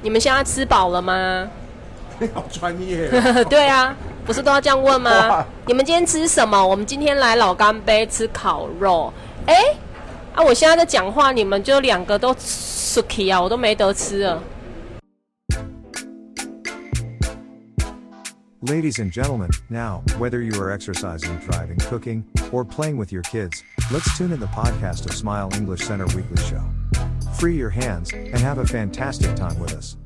你们现在吃饱了吗？好专业。对啊，不是都要这样问吗？你们今天吃什么？我们今天来老干杯吃烤肉。哎，啊，我现在在讲话，你们就两个都 suki 啊，我都没得吃了。Ladies and gentlemen, now, whether you are exercising, driving, cooking, or playing with your kids, let's tune in the podcast of Smile English Center Weekly Show. Free your hands and have a fantastic time with us.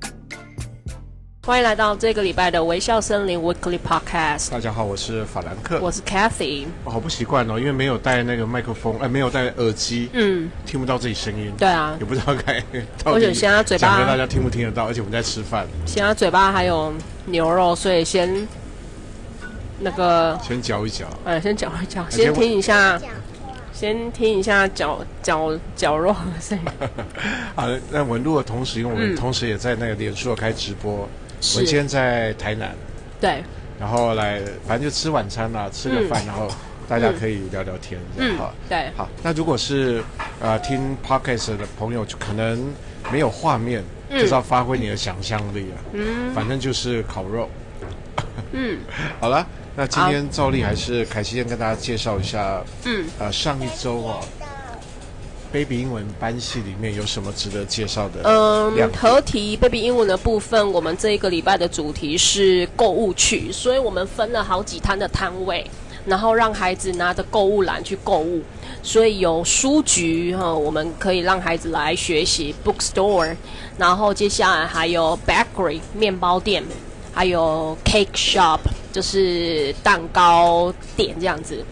欢迎来到这个礼拜的微笑森林 Weekly Podcast。大家好，我是法兰克，我是 Cathy。我好不习惯哦，因为没有带那个麦克风，哎，没有带耳机，嗯，听不到自己声音。对啊，也不知道该。而且现在嘴巴讲给大家听不听得到？而且我们在吃饭。现在嘴巴还有牛肉，所以先那个先嚼一嚼。哎，先嚼一嚼，先听一下。先听一下绞绞绞肉的声音。好，那我们录的同时，因为我们同时也在那个脸书开直播。我今天在台南。对。然后来，反正就吃晚餐啦，吃个饭，然后大家可以聊聊天，这样哈。对。好，那如果是呃听 Podcast 的朋友，就可能没有画面，就是要发挥你的想象力啊。嗯。反正就是烤肉。嗯。好了。那今天照例还是凯西先跟大家介绍一下，嗯，呃，上一周哦，Baby 英文班系里面有什么值得介绍的？嗯，合题 Baby 英文的部分，我们这一个礼拜的主题是购物区，所以我们分了好几摊的摊位，然后让孩子拿着购物篮去购物，所以有书局哈，我们可以让孩子来学习 bookstore，然后接下来还有 bakery 面包店，还有 cake shop。就是蛋糕店这样子，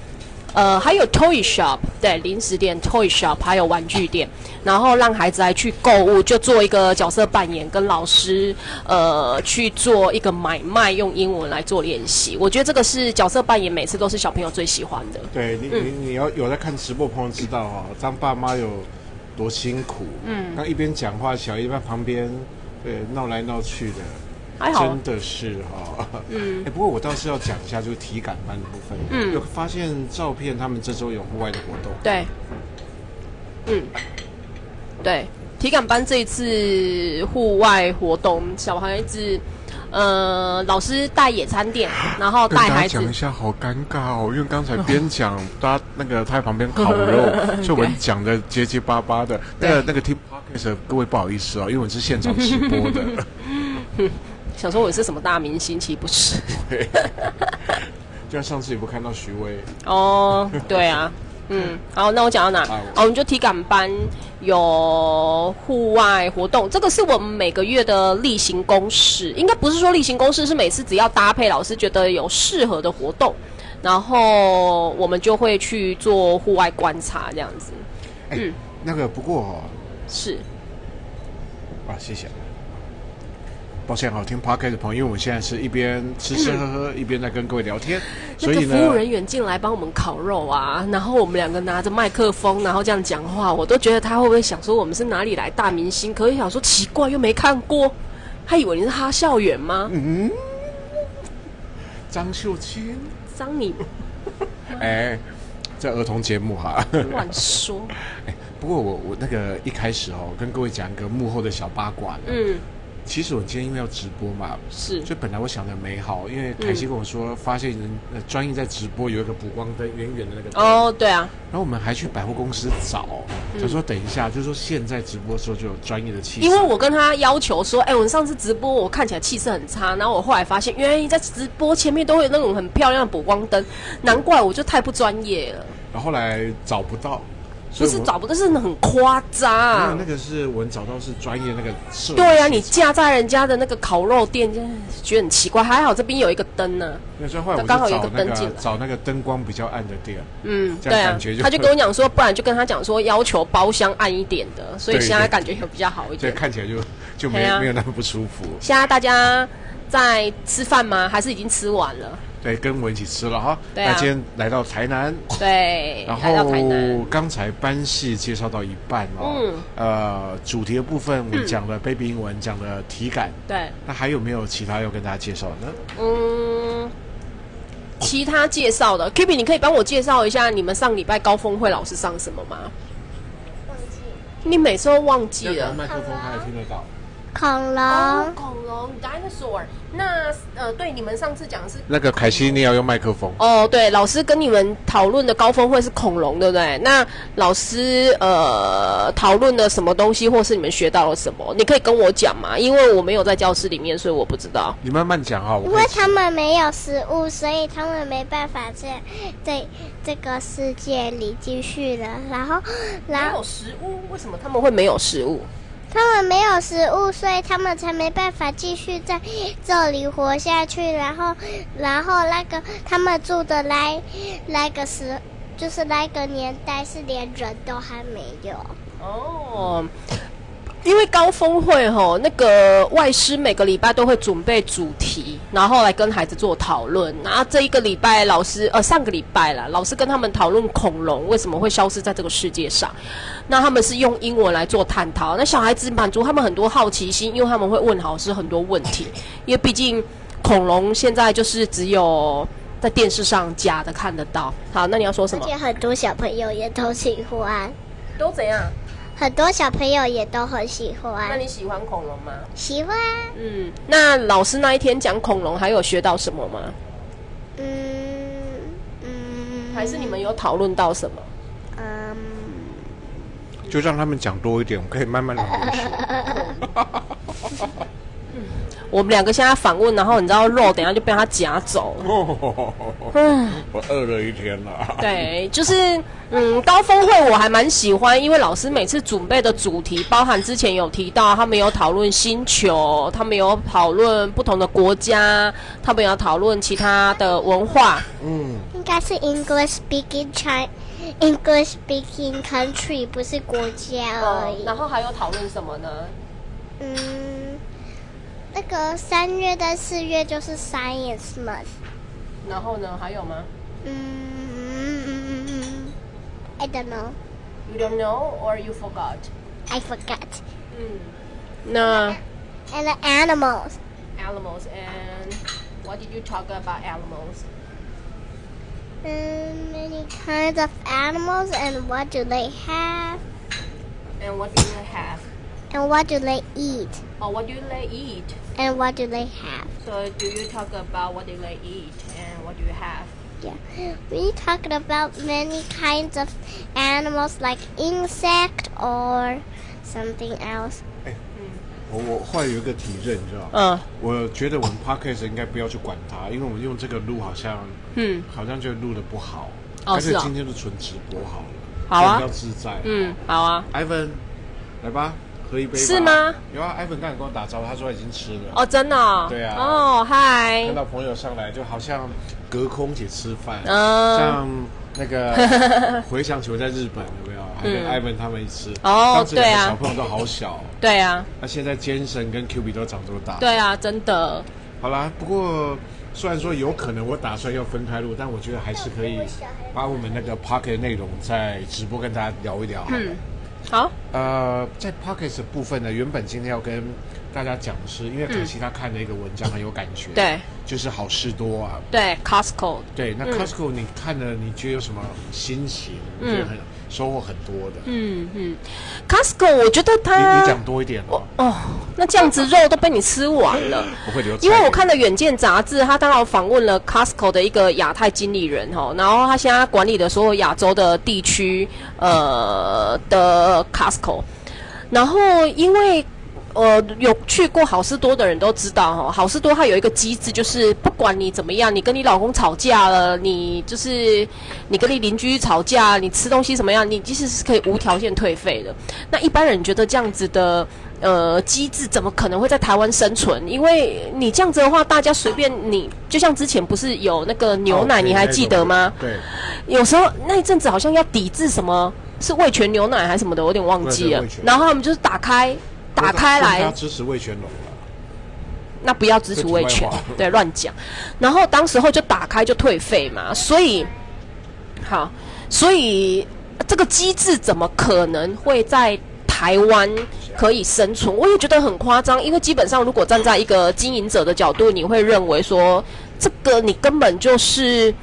呃，还有 toy shop，对，零食店 toy shop，还有玩具店，然后让孩子来去购物，就做一个角色扮演，跟老师呃去做一个买卖，用英文来做练习。我觉得这个是角色扮演，每次都是小朋友最喜欢的。对你，嗯、你你要有在看直播朋友知道哈、哦，当爸妈有多辛苦，嗯，那一边讲话，小一在旁边对闹来闹去的。真的是哈，嗯，哎，不过我倒是要讲一下，就是体感班的部分，嗯，有发现照片，他们这周有户外的活动，对，嗯，对，体感班这一次户外活动，小孩子，呃，老师带野餐垫，然后带孩子，讲一下，好尴尬哦，因为刚才边讲，他那个他在旁边烤肉，就我们讲的结结巴巴的，那个那个 Team Podcast 各位不好意思哦，因为我们是现场直播的。想说我是什么大明星，其实不是？就像上次也不看到徐威哦，对啊，嗯，好，那我讲到哪？哦，我们就体感班有户外活动，这个是我们每个月的例行公事，应该不是说例行公事，是每次只要搭配老师觉得有适合的活动，然后我们就会去做户外观察这样子。嗯，那个不过是啊，谢谢。抱歉，好听 Podcast 的朋友，因为我们现在是一边吃吃喝喝，一边在跟各位聊天。所以呢，服务人员进来帮我们烤肉啊，然后我们两个拿着麦克风，然后这样讲话，我都觉得他会不会想说我们是哪里来大明星？可以想说奇怪，又没看过，他以为你是哈校园吗？嗯，张秀清，张你，哎，这儿童节目哈，乱说。哎，不过我我那个一开始哦，跟各位讲一个幕后的小八卦的，嗯。其实我今天因为要直播嘛，是，所以本来我想的美好，因为凯西跟我说，嗯、发现人呃专业在直播有一个补光灯，远远的那个哦，对啊，然后我们还去百货公司找，就、嗯、说等一下，就是说现在直播的时候就有专业的气色，因为我跟他要求说，哎，我们上次直播我看起来气色很差，然后我后来发现，原来在直播前面都会有那种很漂亮的补光灯，难怪我就太不专业了，然后后来找不到。不是找不到，是很夸张。没有，那个是我们找到是专业那个设。对呀、啊，你架在人家的那个烤肉店，就觉得很奇怪。还好这边有一个灯呢。刚好有一个灯进来，找那个灯光比较暗的店。嗯，对啊。他就跟我讲说，不然就跟他讲说，要求包厢暗一点的，所以现在感觉有比较好一点。对，看起来就就没、啊、没有那么不舒服。现在大家在吃饭吗？还是已经吃完了？对，跟我一起吃了哈。对啊。那今天来到台南。对。然后刚才班系介绍到一半哦。嗯。呃，主题的部分我们讲了 Baby 英文，讲了体感。对。那还有没有其他要跟大家介绍的呢？嗯，其他介绍的，Kipi，你可以帮我介绍一下你们上礼拜高峰会老师上什么吗？忘记。你每次都忘记了。麦克风他也听得到。恐龙。哦，恐龙，dinosaur。那呃，对，你们上次讲的是那个凯西，你要用麦克风。哦，对，老师跟你们讨论的高峰会是恐龙，对不对？那老师呃讨论了什么东西，或是你们学到了什么？你可以跟我讲嘛？因为我没有在教室里面，所以我不知道。你慢慢讲哈。因为他们没有食物，所以他们没办法在在这个世界里继续了。然后，然后没有食物？为什么他们会没有食物？他们没有食物，所以他们才没办法继续在这里活下去。然后，然后那个他们住的来那个时，就是那个年代是连人都还没有。哦。因为高峰会吼，那个外师每个礼拜都会准备主题，然后来跟孩子做讨论。然后这一个礼拜，老师呃上个礼拜啦，老师跟他们讨论恐龙为什么会消失在这个世界上。那他们是用英文来做探讨。那小孩子满足他们很多好奇心，因为他们会问老师很多问题。因为毕竟恐龙现在就是只有在电视上假的看得到。好，那你要说什么？而且很多小朋友也都喜欢，都怎样？很多小朋友也都很喜欢。那你喜欢恐龙吗？喜欢。嗯，那老师那一天讲恐龙，还有学到什么吗？嗯嗯。还是你们有讨论到什么？嗯。就让他们讲多一点，我可以慢慢的学习。我们两个现在反问，然后你知道肉，等一下就被他夹走。嗯，我饿了一天了。对，就是嗯，高峰会我还蛮喜欢，因为老师每次准备的主题，包含之前有提到，他们有讨论星球，他们有讨论不同的国家，他们有讨论其他的文化。嗯，应该是 English speaking China，English speaking country，不是国家而已。嗯，然后还有讨论什么呢？嗯。那个三月到四月就是 Science Month，然后呢，还有吗？嗯嗯嗯嗯 I don't know. You don't know or you forgot? I forgot. 嗯，那 And the animals. Animals and what did you talk about animals? Um, many kinds of animals and what do they have? And what do they have? And what do they eat? Oh, what do they eat? And what do they have? So, do you talk about what do they eat and what do you have? Yeah, we talked about many kinds of animals like insect or something else. 欸，我我后来有一个体认，你知道吗？嗯，我觉得我们 podcast 应该不要去管它，因为我们用这个录好像，嗯，好像就录得不好。哦，是啊。今天就纯直播好了，好啊，比较自在。嗯，好啊。Ivan，来吧。 喝一杯是吗？有啊，艾文刚才跟我打招呼，他说已经吃了。哦，真的、哦？对啊。哦，嗨。看到朋友上来，就好像隔空一起吃饭。嗯。像那个 回想起我在日本有没有？还跟艾文他们一起吃。哦，对啊。小朋友都好小。对啊。那现在尖神跟 Q B 都长这么大。对啊，真的。好啦，不过虽然说有可能我打算要分开录，但我觉得还是可以把我们那个 Pocket 内容在直播跟大家聊一聊。嗯。好，呃，在 Podcast 的部分呢，原本今天要跟大家讲的是，因为可惜他看了一个文章很有感觉，对，就是好事多啊，对，Costco，对，那 Costco 你看了，你觉得有什么心情？嗯，觉得很收获很多的，嗯嗯，Costco，我觉得他，你你讲多一点哦，哦，那这样子肉都被你吃完了，不会留，因为我看了《远见》杂志，他刚好访问了 Costco 的一个亚太经理人哈，然后他现在管理的所有亚洲的地区，呃的 Costco，然后因为。呃，有去过好事多的人都知道哈，好事多它有一个机制，就是不管你怎么样，你跟你老公吵架了，你就是你跟你邻居吵架，你吃东西什么样，你其实是可以无条件退费的。那一般人觉得这样子的呃机制怎么可能会在台湾生存？因为你这样子的话，大家随便你，就像之前不是有那个牛奶，你还记得吗？对，有时候那一阵子好像要抵制什么，是味全牛奶还是什么的，我有点忘记了。然后他们就是打开。打开来，要支持味全龙了，那不要支持味全，对，乱讲。然后当时候就打开就退费嘛，所以好，所以这个机制怎么可能会在台湾可以生存？我也觉得很夸张，因为基本上如果站在一个经营者的角度，你会认为说，这个你根本就是。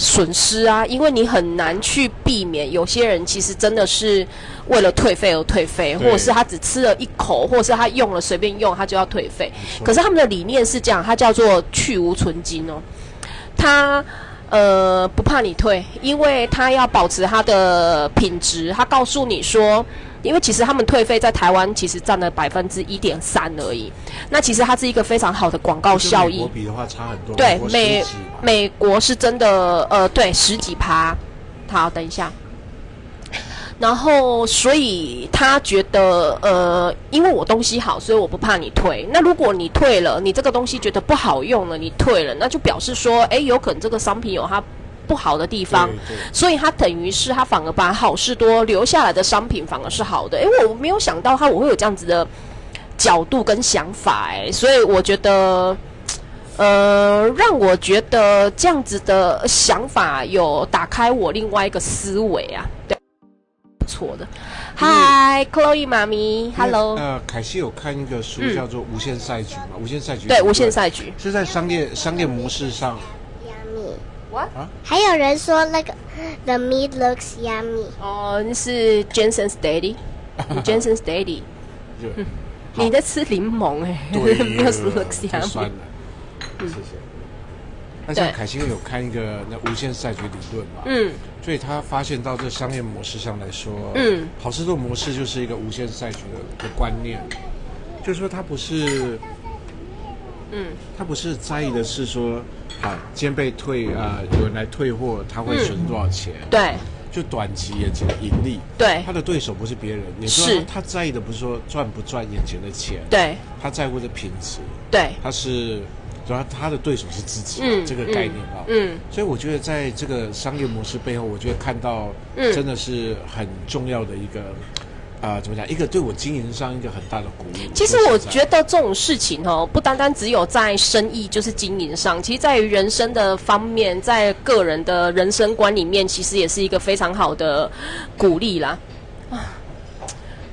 损失啊，因为你很难去避免。有些人其实真的是为了退费而退费，或者是他只吃了一口，或者是他用了随便用，他就要退费。可是他们的理念是这样，它叫做去无存金哦。他呃不怕你退，因为他要保持他的品质。他告诉你说。因为其实他们退费在台湾其实占了百分之一点三而已，那其实它是一个非常好的广告效益。美国比的话差很多。对，美美国是真的，呃，对，十几趴。好，等一下。然后，所以他觉得，呃，因为我东西好，所以我不怕你退。那如果你退了，你这个东西觉得不好用了，你退了，那就表示说，哎，有可能这个商品有它。不好的地方，所以他等于是他反而把好事多留下来的商品反而是好的。诶，我没有想到他我会有这样子的角度跟想法，哎，所以我觉得，呃，让我觉得这样子的想法有打开我另外一个思维啊，对，错的。Hi，Chloe 妈咪，Hello。呃，凯西有看一个书叫做《无限赛局》嘛，嗯，《无限赛局》对，《无限赛局》是在商业商业模式上。What? 还有人说那个 The meat looks yummy。哦，那是 Jensen's Daddy，Jensen's Daddy。你在吃柠檬哎，没有 looks yummy。谢谢。那像凯欣有看一个那无限赛局理论嘛？嗯。所以他发现到这商业模式上来说，嗯，好事多模式就是一个无限赛局的的观念，就是说他不是，嗯，他不是在意的是说。好，今天被退啊、呃，有人来退货，他会损多少钱？嗯、对，就短期眼前的盈利。对，他的对手不是别人，你说他在意的不是说赚不赚眼前的钱，对，他在乎的品质。对，他是主要他的对手是自己，嗯、这个概念啊。嗯，所以我觉得在这个商业模式背后，我觉得看到真的是很重要的一个。啊、呃，怎么讲？一个对我经营上一个很大的鼓励。其实我觉得这种事情哦，不单单只有在生意，就是经营上，其实在于人生的方面，在个人的人生观里面，其实也是一个非常好的鼓励啦。啊，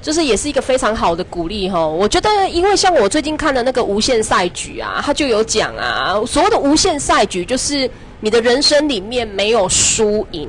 就是也是一个非常好的鼓励哈。我觉得，因为像我最近看的那个无限赛局啊，他就有讲啊，所谓的无限赛局，就是你的人生里面没有输赢，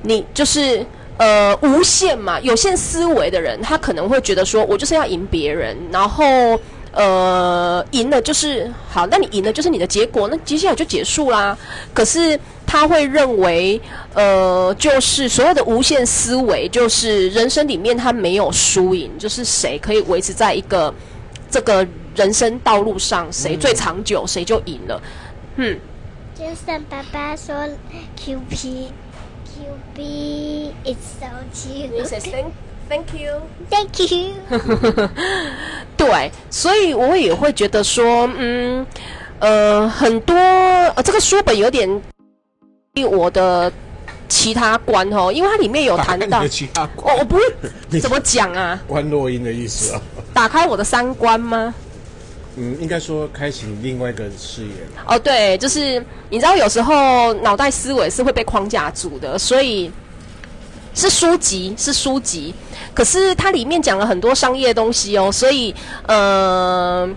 你就是。呃，无限嘛，有限思维的人，他可能会觉得说，我就是要赢别人，然后呃，赢了就是好，那你赢了就是你的结果，那接下来就结束啦。可是他会认为，呃，就是所谓的无限思维，就是人生里面他没有输赢，就是谁可以维持在一个这个人生道路上，谁最长久，谁就赢了。嗯，就像爸爸说，Q P。You be, it's so cute. Thank, thank you, thank you. 对，所以我也会觉得说，嗯，呃，很多呃，这个书本有点我的其他观哦，因为它里面有谈到其他观，我我不会 怎么讲啊？关落音的意思啊？打开我的三观吗？嗯，应该说开启另外一个视野。哦，对，就是你知道，有时候脑袋思维是会被框架住的，所以是书籍，是书籍。可是它里面讲了很多商业东西哦，所以呃，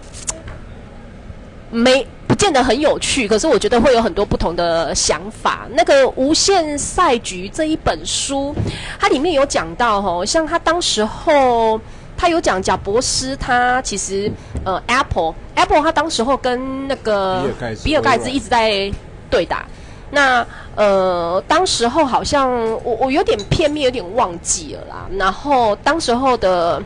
没不见得很有趣。可是我觉得会有很多不同的想法。那个《无限赛局》这一本书，它里面有讲到哦，像他当时候。他有讲贾伯斯，他其实呃，Apple，Apple，他当时候跟那个比尔盖茨一直在对打。那呃，当时候好像我我有点片面，有点忘记了啦。然后当时候的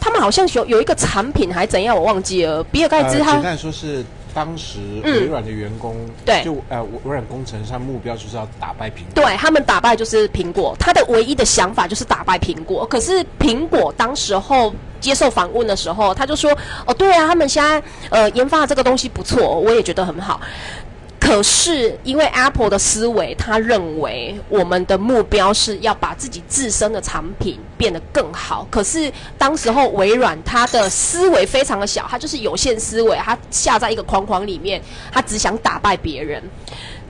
他们好像有有一个产品还怎样，我忘记了。比尔盖茨他简单说是。当时微软的员工、嗯、对就呃微软工程上目标就是要打败苹果，对他们打败就是苹果，他的唯一的想法就是打败苹果。可是苹果当时候接受访问的时候，他就说：“哦，对啊，他们现在呃研发的这个东西不错，我也觉得很好。”可是，因为 Apple 的思维，他认为我们的目标是要把自己自身的产品变得更好。可是，当时候微软它的思维非常的小，它就是有限思维，它下在一个框框里面，它只想打败别人。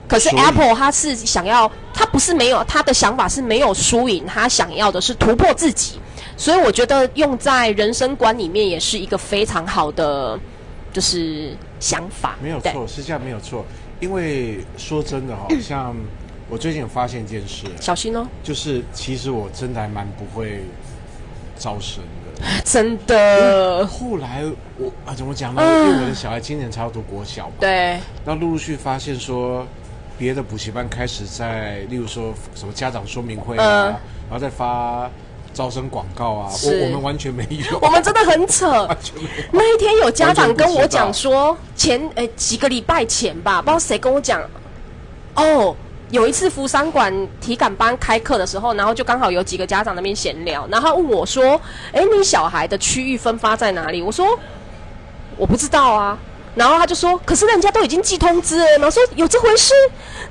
可是 Apple 它是想要，它不是没有，它的想法是没有输赢，它想要的是突破自己。所以，我觉得用在人生观里面也是一个非常好的就是想法。没有错，是这样没有错。因为说真的哈、哦，像我最近有发现一件事，小心哦，就是其实我真的还蛮不会招生的，真的。后来我啊，怎么讲呢？因为我的小孩今年才要读国小嘛，对。那陆陆续发现说，别的补习班开始在，例如说什么家长说明会啊，呃、然后再发招生广告啊，我我们完全没有，我们真的很扯。那一天有家长跟我讲说，前诶几个礼拜前吧，不知道谁跟我讲，哦。有一次福山馆体感班开课的时候，然后就刚好有几个家长那边闲聊，然后问我说：“哎，你小孩的区域分发在哪里？”我说：“我不知道啊。”然后他就说：“可是人家都已经寄通知了。”然后说：“有这回事？”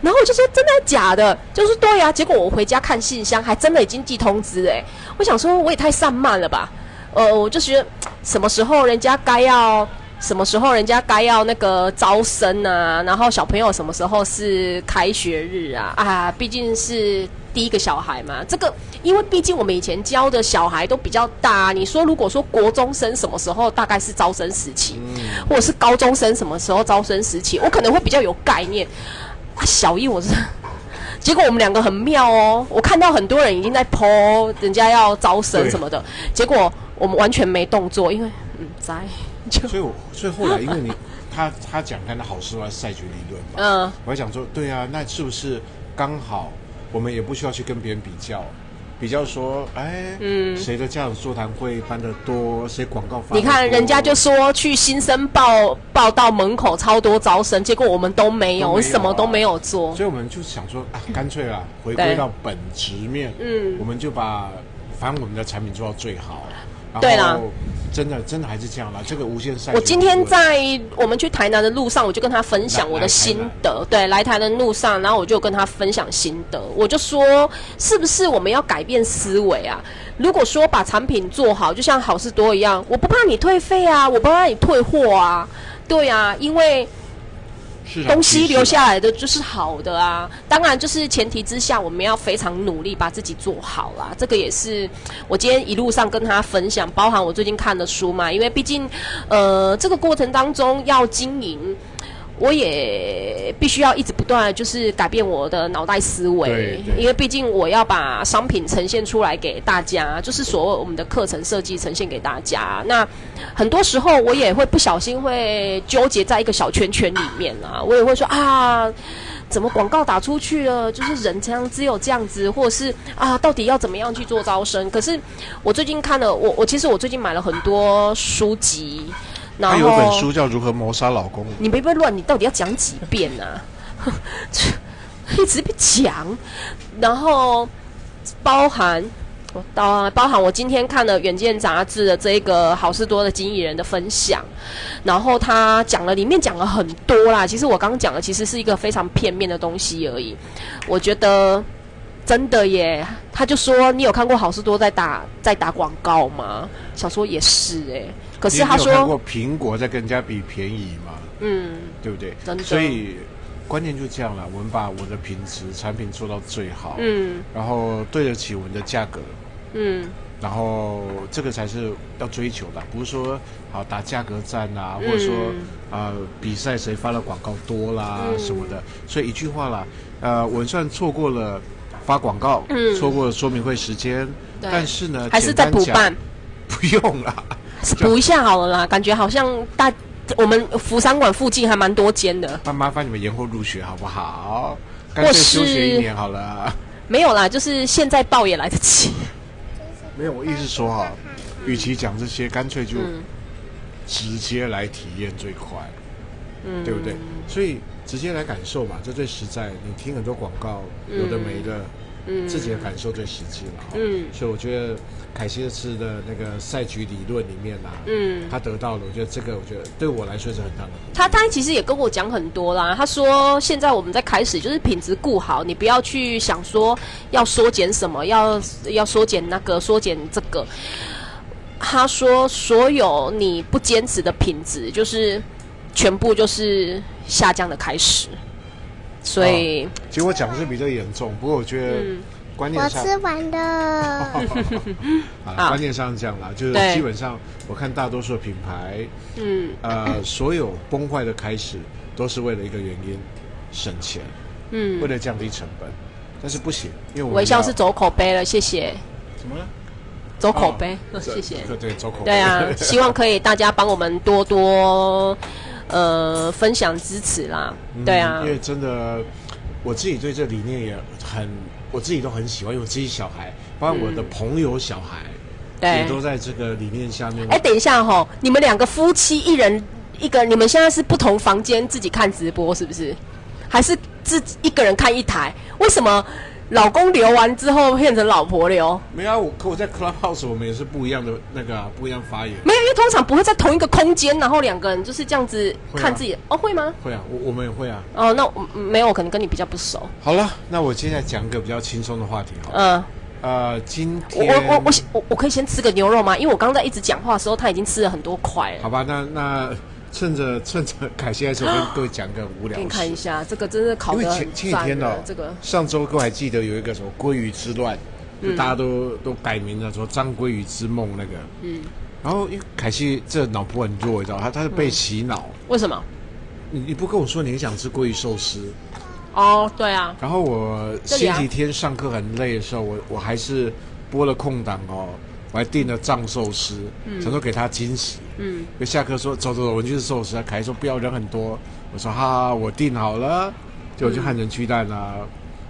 然后我就说：“真的假的？”就是对呀。结果我回家看信箱，还真的已经寄通知哎。我想说我也太散漫了吧？呃，我就觉得什么时候人家该要。什么时候人家该要那个招生啊？然后小朋友什么时候是开学日啊？啊，毕竟是第一个小孩嘛。这个，因为毕竟我们以前教的小孩都比较大。你说，如果说国中生什么时候大概是招生时期，或者是高中生什么时候招生时期，我可能会比较有概念。啊，小一我是，结果我们两个很妙哦。我看到很多人已经在 po 人家要招生什么的，结果我们完全没动作，因为嗯在。就所以我，所以后来，因为你他他讲他的好事坏赛局理论嘛，嗯，我还想说，对啊，那是不是刚好我们也不需要去跟别人比较，比较说，哎，嗯，谁的家长座谈会办得多，谁广告发，你看人家就说去新生报报到门口超多招生，结果我们都没有，我、啊、什么都没有做，所以我们就想说啊，干脆啊，回归到本职面，嗯，我们就把反正我们的产品做到最好，对啦。真的，真的还是这样啦。这个无限赛。我今天在我们去台南的路上，我就跟他分享我的心得。对，来台南的路上，然后我就跟他分享心得。我就说，是不是我们要改变思维啊？如果说把产品做好，就像好事多一样，我不怕你退费啊，我不怕你退货啊。对啊，因为。东西留下来的就是好的啊，当然就是前提之下，我们要非常努力把自己做好啦。这个也是我今天一路上跟他分享，包含我最近看的书嘛，因为毕竟，呃，这个过程当中要经营。我也必须要一直不断，就是改变我的脑袋思维，因为毕竟我要把商品呈现出来给大家，就是所谓我们的课程设计呈现给大家。那很多时候我也会不小心会纠结在一个小圈圈里面啊，我也会说啊，怎么广告打出去了，就是人这样只有这样子，或者是啊，到底要怎么样去做招生？可是我最近看了，我我其实我最近买了很多书籍。还有一本书叫《如何谋杀老公》。你别别乱，你到底要讲几遍呢、啊？一直被讲，然后包含我包包含我今天看了《远见》杂志的这个好事多的经纪人的分享，然后他讲了里面讲了很多啦。其实我刚刚讲的其实是一个非常片面的东西而已。我觉得真的耶，他就说你有看过好事多在打在打广告吗？想说也是哎。可是他说，过苹果在跟人家比便宜嘛？嗯，对不对？所以关键就这样了，我们把我的品质产品做到最好，嗯，然后对得起我们的价格，嗯，然后这个才是要追求的，不是说好打价格战啊，或者说啊、呃、比赛谁发的广告多啦、嗯、什么的。所以一句话啦，呃，我算错过了发广告，嗯，错过了说明会时间，但是呢，还是在补办，不用啦。补一下好了啦，感觉好像大我们福山馆附近还蛮多间的。那麻烦你们延后入学好不好？干脆休学一年好了。没有啦，就是现在报也来得及。没有，我意思说哈，与其讲这些，干脆就直接来体验最快，嗯，对不对？所以直接来感受嘛，这最实在。你听很多广告，有的没的。嗯，自己的感受最实际了。嗯，所以我觉得凯西斯的那个赛局理论里面啊，嗯，他得到了，我觉得这个，我觉得对我来说是很大的。他他其实也跟我讲很多啦。他说现在我们在开始就是品质顾好，你不要去想说要缩减什么，要要缩减那个，缩减这个。他说所有你不坚持的品质，就是全部就是下降的开始。所以，其实我讲的是比较严重，不过我觉得观念上，我吃完的啊，观念上是这样啦，就是基本上我看大多数品牌，嗯，呃，所有崩坏的开始都是为了一个原因，省钱，嗯。为，了降低成本，但是不行，因为我微笑是走口碑了，谢谢，什么呢？走口碑，哦 谢谢。对对，走口碑。对啊，希望可以大家帮我们多多呃分享支持啦。嗯对啊因，为真的，我自己对这理念也很，我自己都很喜欢，因为我自己小孩，包括我的朋友小孩，对都。在这个理念下面。哎，等一下哈，你们两个夫妻一人一个，你们现在是不同房间自己看直播是不是？还是自己一个人看一台？为什么老公留完之后变成老婆留？没有啊，我可我在 Clubhouse 我们也是不一样的那个、啊，不一样发言。没有，因为通常不会在同一个空间，然后两个人就是这样子看自己。哦，会吗？会啊，我我们也会啊。哦，那我没有，我可能跟你比较不熟。好了，那我接下来讲一个比较轻松的话题好了。嗯。呃，今我天我我我我我可以先吃个牛肉吗？因为我刚刚在一直讲话的时候，他已经吃了很多块了。好吧，那那趁着 趁着凯西来的时候，我跟各位讲个很无聊给你的。看一下，这个真是考的前前几天呢、这个。上周各位还记得有一个什么鲑鱼之乱，就大家都、都改名了，说张鲑鱼之梦那个。嗯，然后因为凯西这脑波很弱，你知道，他他是被洗脑。为什么？你你不跟我说你很想吃鲑鱼寿司，哦，对啊，然后我星期天上课很累的时候，我我还是播了空档哦，我还订了藏寿司，想说给他惊喜。嗯，就下课说走走走，我们去吃寿司。凯说不要人很多，我说哈哈，我订好了，就我去汉城巨蛋啊，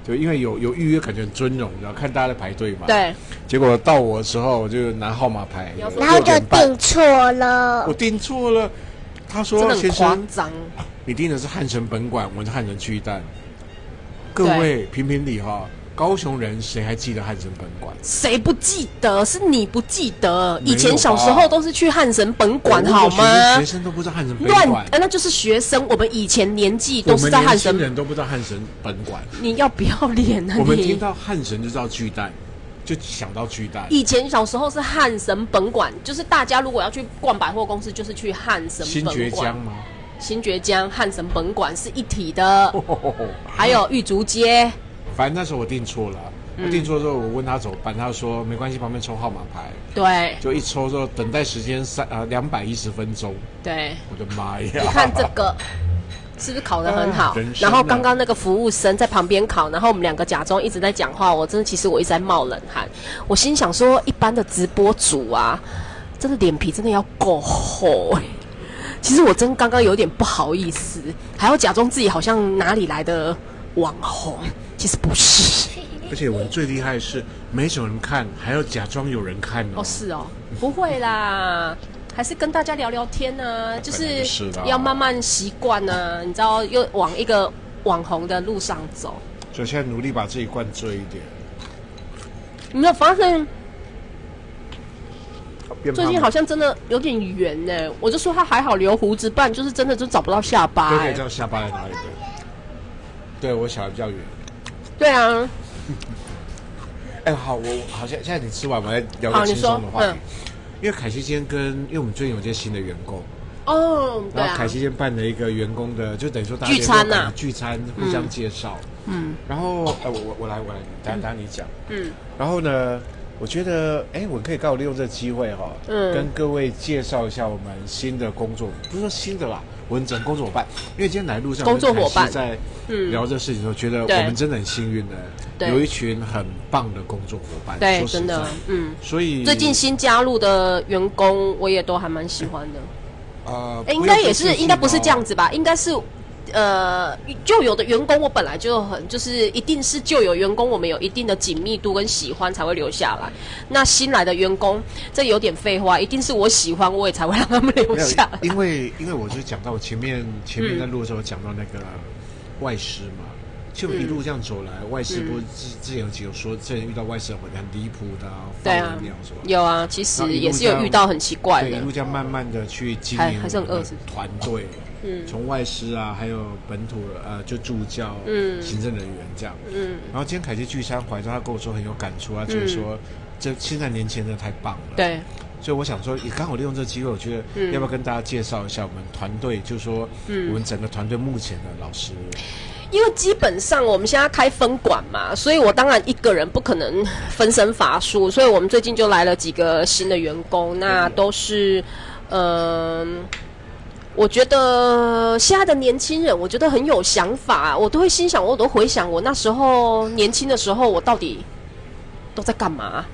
就因为有有预约，感觉很尊荣，然后看大家在排队嘛。。对，结果到我的时候，我就拿号码牌，然后就6点半订错了我。订错了。他说先生，你订的是汉城本馆，我是汉城巨蛋。各位评评理哈，高雄人谁还记得汉神本馆？谁不记得？是你不记得。以前小时候都是去汉神本馆，好吗学？生都不知道汉神本乱馆，，呃那就是学生。我们以前年纪都是在汉神，人都不知道汉神本馆。你要不要脸啊你我们听？到汉神就知道巨蛋，就想到巨蛋。以前小时候是汉神本馆，就是大家如果要去逛百货公司，就是去汉神新本馆。爵江吗？新爵江、汉神本馆是一体的，还有玉竹街。反正那时候我订错了，我订错之后，我问他怎么办，他说没关系，旁边抽号码牌，对。就一抽之后等待时间三啊两百一十分钟。对，我的妈呀！你看这个是不是考得很好？然后刚刚那个服务生在旁边考，然后我们两个假装一直在讲话，我真的其实我一直在冒冷汗。我心想说，一般的直播主啊，真的脸皮真的要够厚哎、其实我真刚刚有点不好意思，还要假装自己好像哪里来的网红，其实不是。而且我们最厉害的是，没什么人看，还要假装有人看哦。哦，是哦，不会啦，还是跟大家聊聊天呢、啊，就是要慢慢习惯呢，你知道，又往一个网红的路上走。所以现在努力把自己灌醉一点。你没有发现最近好像真的有点圆呢？我就说他还好留胡子，不然就是真的就找不到下巴、欸都可以知。道下巴在哪里的。对我小的比较圆。对啊，哎，好，我好像现在你吃完，我来聊个轻松的话题。嗯。因为凯西今天跟，因为我们最近有一些新的员工，哦，啊。然后凯，西今天办了一个员工的，就等于说大家聚餐呐聚餐互相介绍。嗯。然后呃，我我我来我来，等下你讲。嗯，然后呢，我觉得哎，我可以刚好利用这个机会哈，嗯。跟各位介绍一下我们新的工作，不是说新的啦，文整工作伙伴。因为今天来路上工作伙伴在嗯聊这事情的时候，觉得我们真的很幸运的，对有一群很棒的工作伙伴。对，说真的，嗯。所以最近新加入的员工，我也都还蛮喜欢的。呃，哎，应该也是，应该不是这样哦。子吧？应该是，呃，旧有的员工，我本来就很，就是一定是旧有员工，我们有一定的紧密度跟喜欢才会留下来。那新来的员工，这有点废话，一定是我喜欢，我也才会让他们留下来。因为因为我就讲到我前面前面在录的时候讲到那个外师嘛，就一路这样走来，外师不是之之前有几个说，之前遇到外师很很离谱的啊，对啊有啊，其实也是有遇到很奇怪的，一路。这样慢慢的去经营还还是很饿团队，嗯。从外师啊，还有本土的呃就助教、嗯。行政人员这样，嗯，然后今天凯基聚餐回来之后，他跟我说很有感触啊，就是说这现在年轻人太棒了，对，所以我想说，也刚好利用这个机会，我觉得嗯。要不要跟大家介绍一下我们团队，就是说嗯。我们整个团队目前的老师，因为基本上我们现在开分馆嘛，所以我当然一个人不可能分身乏术，所以我们最近就来了几个新的员工，那都是嗯、我觉得现在的年轻人，我觉得很有想法，我都会心想，我都回想我那时候年轻的时候，我到底都在干嘛？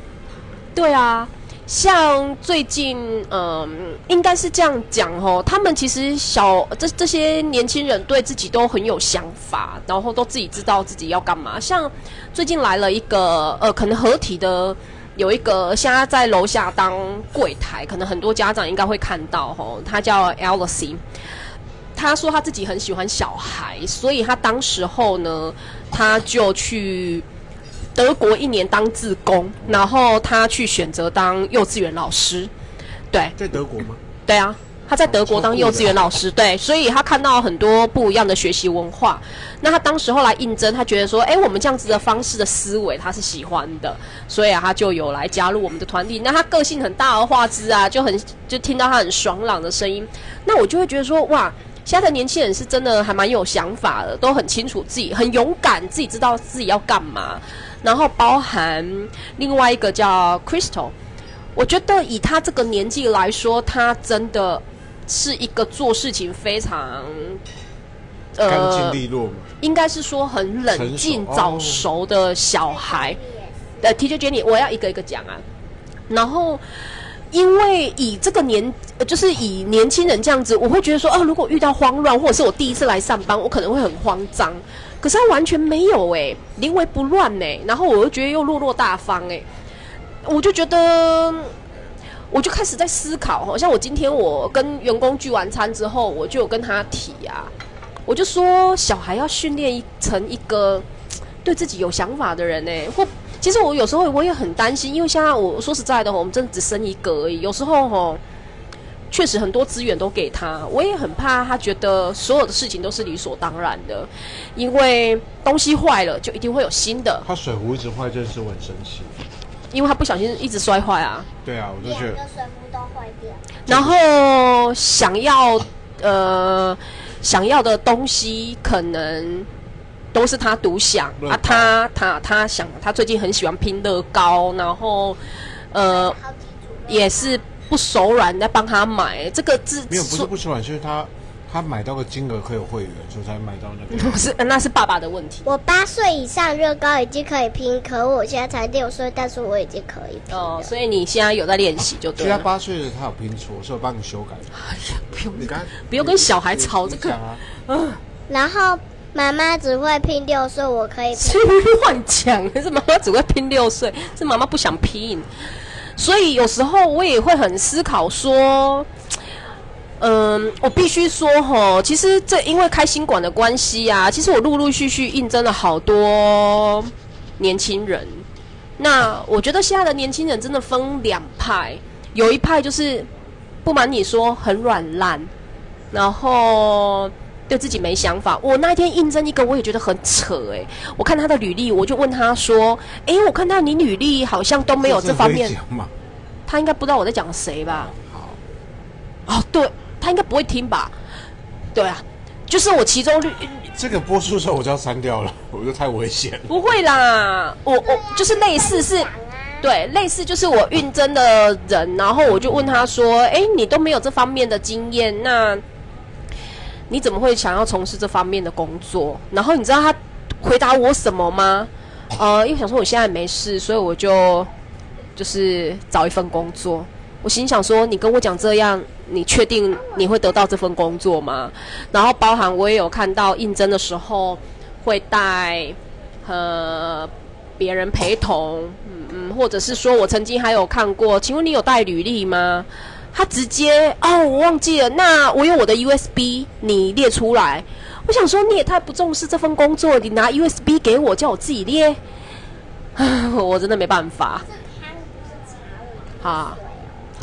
对啊，像最近，嗯、应该是这样讲哦，他们其实小这这些年轻人对自己都很有想法，然后都自己知道自己要干嘛。像最近来了一个，呃，可能合体的。有一个现在在楼下当柜台，可能很多家长应该会看到吼，他叫 Elsie。他说他自己很喜欢小孩，所以他当时候呢，他就去德国一年当自工，然后他去选择当幼稚园老师。对，在德国吗？对啊。他在德国当幼稚园老师，对，所以他看到很多不一样的学习文化。那他当时候来应征，他觉得说，哎，我们这样子的方式的思维，他是喜欢的，所以啊，他就有来加入我们的团体。那他个性很大而化之啊，就很就听到他很爽朗的声音，那我就会觉得说，哇，现在的年轻人是真的还蛮有想法的，都很清楚自己，很勇敢，自己知道自己要干嘛。然后包含另外一个叫 Crystal，我觉得以他这个年纪来说，他真的。是一个做事情非常，呃，干净利落嘛，应该是说很冷静早熟的小孩。呃，Teacher Jenny，我要一个一个讲啊。然后，因为以这个年，就是以年轻人这样子，我会觉得说，哦，如果遇到慌乱，或者是我第一次来上班，我可能会很慌张。可是他完全没有哎，临危不乱哎，然后我又觉得又落落大方哎，我就觉得。我就开始在思考，好像我今天我跟员工聚完餐之后，我就有跟他提啊，我就说小孩要训练成一个对自己有想法的人呢。或其实我有时候我也很担心，因为现在我说实在的，我们真的只生一个而已。有时候吼，确实很多资源都给他，我也很怕他觉得所有的事情都是理所当然的，因为东西坏了就一定会有新的。他水壶一直坏，真是我很生气。因为他不小心一直摔坏啊！对啊，我就觉得两个水壶都坏掉。然后想要呃想要的东西可能都是他独享啊，他他他想他最近很喜欢拼乐高，然后呃也是不手软在帮他买这个字没有不是不手软，就是他。他买到个金额可以有会员，所以才买到那个。不是，那是爸爸的问题。我八岁以上乐高已经可以拼，可我现在才六岁，但是我已经可以拼哦，所以你现在有在练习就对了。其实他八岁的他有拼错，所以我帮你 修改。哎呀，不用你刚不用跟小孩吵这个啊。嗯。然后妈妈只会拼六岁，我可以拼。乱讲，可是妈妈只会拼六岁，是妈妈不想拼。所以有时候我也会很思考说。嗯，我必须说齁，其实这因为开心馆的关系啊，其实我陆陆续续应征了好多年轻人。那我觉得现在的年轻人真的分两派，有一派就是不瞒你说很软烂，然后对自己没想法。我那一天应征一个，我也觉得很扯诶、欸。我看他的履历，我就问他说：“诶，我看到你履历好像都没有这方面。”他应该不知道我在讲谁吧？好，哦，对。他应该不会听吧？对啊，就是我其中这个播出的时候我就要删掉了，我觉得太危险。不会啦，我我就是类似是，对，类似就是我运真的人，然后我就问他说：“哎，你都没有这方面的经验，那你怎么会想要从事这方面的工作？”然后你知道他回答我什么吗？呃，因为想说我现在没事，所以我就就是找一份工作。我心想说：“你跟我讲这样。”你确定你会得到这份工作吗？然后包含我也有看到应征的时候会带呃别人陪同，嗯嗯，或者是说我曾经还有看过，请问你有带履历吗？他直接哦，我忘记了，那我有我的 USB，你列出来。我想说你也太不重视这份工作，你拿 USB 给我叫我自己列，我真的没办法。好。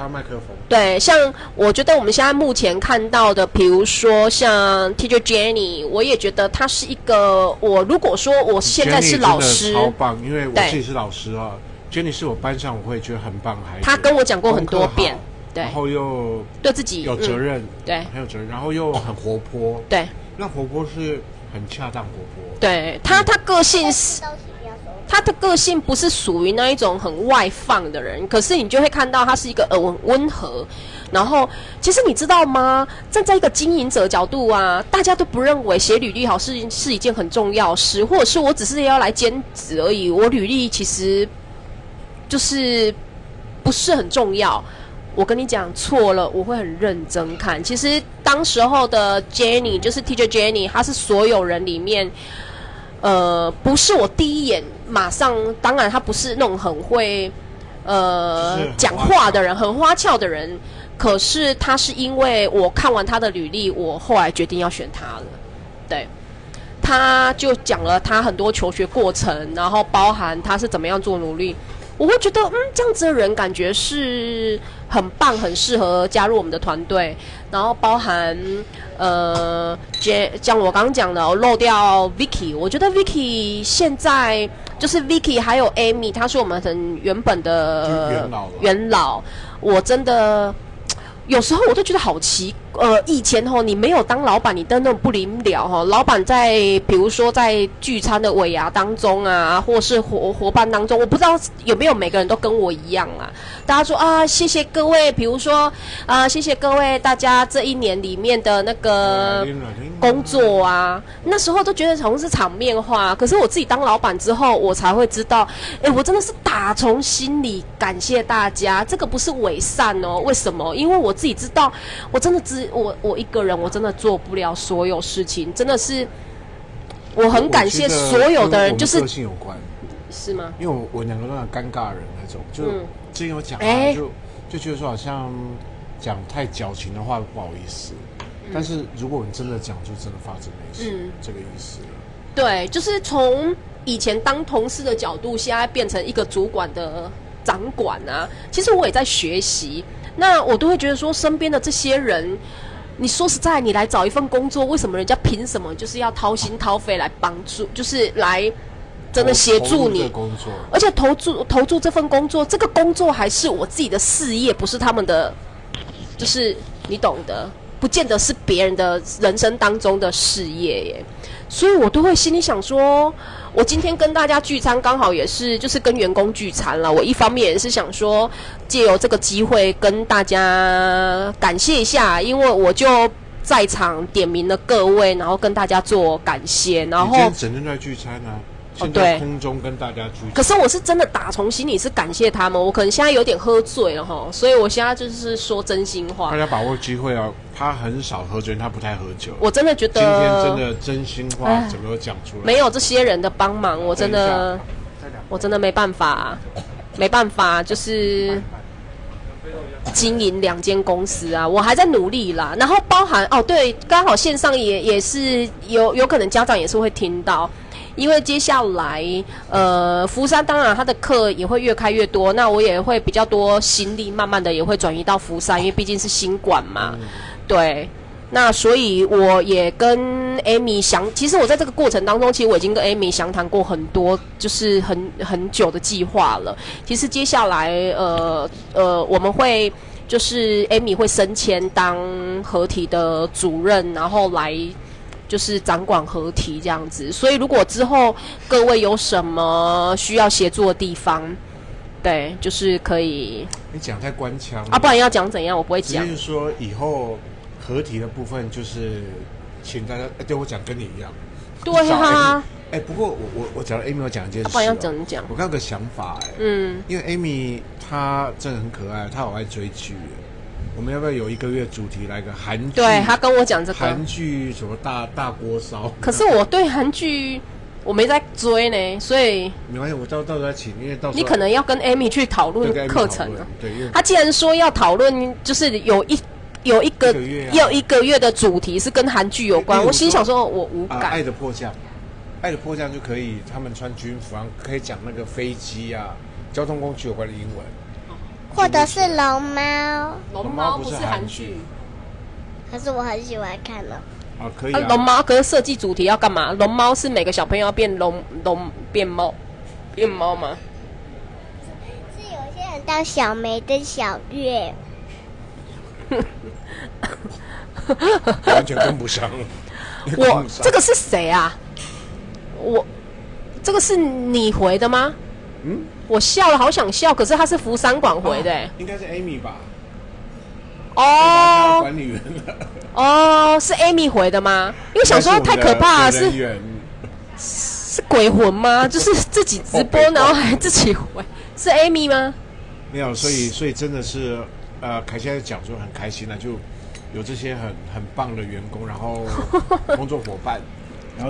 他麦克风对，像我觉得我们现在目前看到的，比如说像 Teacher Jenny，我也觉得他是一个。我如果说我现在是老师，超棒，因为我自己是老师啊。Jenny 是我班上我会觉得很棒孩子。他跟我讲过很多遍，对，然后又对自己有责任，嗯、对，很有责任，然后又很活泼，对，那活泼是很恰当活泼。对他，他个性是。他的个性不是属于那一种很外放的人，可是你就会看到他是一个呃温温和。然后，其实你知道吗？站在一个经营者角度啊，大家都不认为写履历好是是一件很重要事，或者是我只是要来兼职而已。我履历其实就是不是很重要。我跟你讲错了，我会很认真看。其实当时候的 Jenny 就是 Teacher Jenny，她是所有人里面，呃，不是我第一眼马上，当然他不是那种很会呃讲话的人，很花俏的人。可是他是因为我看完他的履历，我后来决定要选他了。对，他就讲了他很多求学过程，然后包含他是怎么样做努力，我会觉得嗯，这样子的人感觉是很棒，很适合加入我们的团队。然后包含呃，像我刚刚讲的，我漏掉 Vicky，我觉得 Vicky 现在就是 Vicky 还有 Amy，他是我们很原本的元老，元老，我真的。有时候我都觉得好奇，呃，以前吼你没有当老板，你都那种不灵了哈。老板在比如说在聚餐的尾牙当中啊，或是伙伙伴当中，我不知道有没有每个人都跟我一样啊。大家说啊，谢谢各位，比如说啊，谢谢各位大家这一年里面的那个工作啊，那时候都觉得好像是场面话。可是我自己当老板之后，我才会知道，哎，我真的是打从心里感谢大家。这个不是伪善哦，为什么？因为我自己知道，我真的只我我一个人，我真的做不了所有事情，真的是我很感谢所有的人，就是个性有关，是吗？因为我我两个都很尴尬人那种，就。嗯之前有讲、啊欸，就就觉得说好像讲太矫情的话不好意思，嗯、但是如果你真的讲，就真的发自内心，嗯、这个意思。对，就是从以前当同事的角度，现在变成一个主管的掌管啊。其实我也在学习，那我都会觉得说，身边的这些人，你说实在，你来找一份工作，为什么人家凭什么就是要掏心掏肺来帮助，就是来。真的协助你，而且投注投注这份工作，这个工作还是我自己的事业，不是他们的，就是你懂的，不见得是别人的人生当中的事业耶。所以我都会心里想说，我今天跟大家聚餐，刚好也是就是跟员工聚餐了。我一方面也是想说，借由这个机会跟大家感谢一下，因为我就在场点名了各位，然后跟大家做感谢。然后今天整天在聚餐呢。哦，对，空中跟大家聚。可是我是真的打从心里是感谢他们，我可能现在有点喝醉了哈，所以我现在就是说真心话。大家把握机会啊，他很少喝醉，他不太喝酒。我真的觉得今天真的真心话怎么讲出来？没有这些人的帮忙，我真的，我真的没办法，没办法，就是经营两间公司啊，我还在努力啦。然后包含哦，对，刚好线上也也是有有可能家长也是会听到。因为接下来，呃，福山当然他的课也会越开越多，那我也会比较多心力，慢慢的也会转移到福山，因为毕竟是新馆嘛，对。那所以我也跟 Amy 详，其实我在这个过程当中，其实我已经跟 Amy 详谈过很多，就是很很久的计划了。其实接下来，呃呃，我们会就是 Amy 会升迁当合体的主任，然后来。就是掌管合体这样子，所以如果之后各位有什么需要协助的地方，对，就是可以。你讲太官腔啊，不然要讲怎样？我不会讲。就是说以后合体的部分，就是请大家，欸、对我讲跟你一样。对啊。哎、欸，不过我我我讲 Amy 要讲一件事、喔，不然要怎么讲？我刚有个想法、欸，哎，嗯，因为 Amy 她真的很可爱，她好爱追剧。我们要不要有一个月主题来个韩剧？对，他跟我讲这个韩剧什么大大锅烧。可是我对韩剧我没在追呢，所以没关系，我到到时候再请，因为到时候你可能要跟 Amy 去讨论课程啊。对，他既然说要讨论，就是有一有一个要一个月的主题是跟韩剧有关，我心想说我无感。爱的迫降，爱的迫降就可以，他们穿军服，可以讲那个飞机啊，交通工具有关的英文。或者是龙猫，龙猫不是韩剧，可是我很喜欢看了。啊，可以啊。龙猫可是设计主题要干嘛？龙猫是每个小朋友要变龙龙变猫变猫吗？是有些人当小梅跟小月，完全跟不上。我这个是谁啊？我这个是你回的吗？嗯，我笑了，好想笑，可是他是福山馆回的、欸哦，应该是 Amy 吧？哦，管理员哦，是 Amy 回的吗？因为想说太可怕了，是是鬼魂吗？就是自己直播，然后还自己回，是 Amy 吗？没有，所以所以真的是，呃，凯现在讲说很开心了，就有这些很很棒的员工，然后工作伙伴，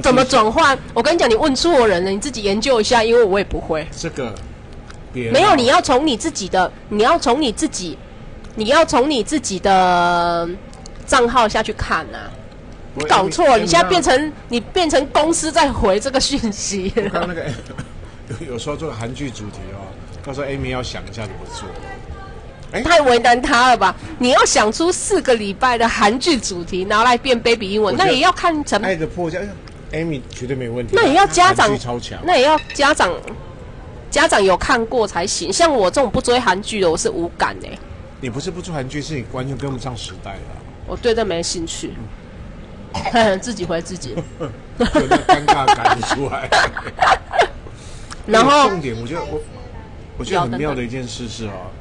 怎么转换？我跟你讲，你问错人了，你自己研究一下，因为我也不会这个。没有，你要从你自己的，你要从你自己。你要从你自己的账号下去看呐、啊，你搞错了，你现在变成你变成公司在回这个讯息。刚刚那个 有有时候做韩剧主题哦，到时候 Amy 要想一下怎么做。哎，太为难他了吧？你要想出四个礼拜的韩剧主题拿来变 baby 英文，那也要看成爱的迫降，Amy 绝对没问题。那也要家长超强，那也要家长家长有看过才行。像我这种不追韩剧的，我是无感的、欸。你不是不追韩剧，是你完全跟不上时代了。我对这没兴趣，嗯、自己回自己，有那尴尬感出来。然后重点，我觉得我我觉得很妙的一件事是哦，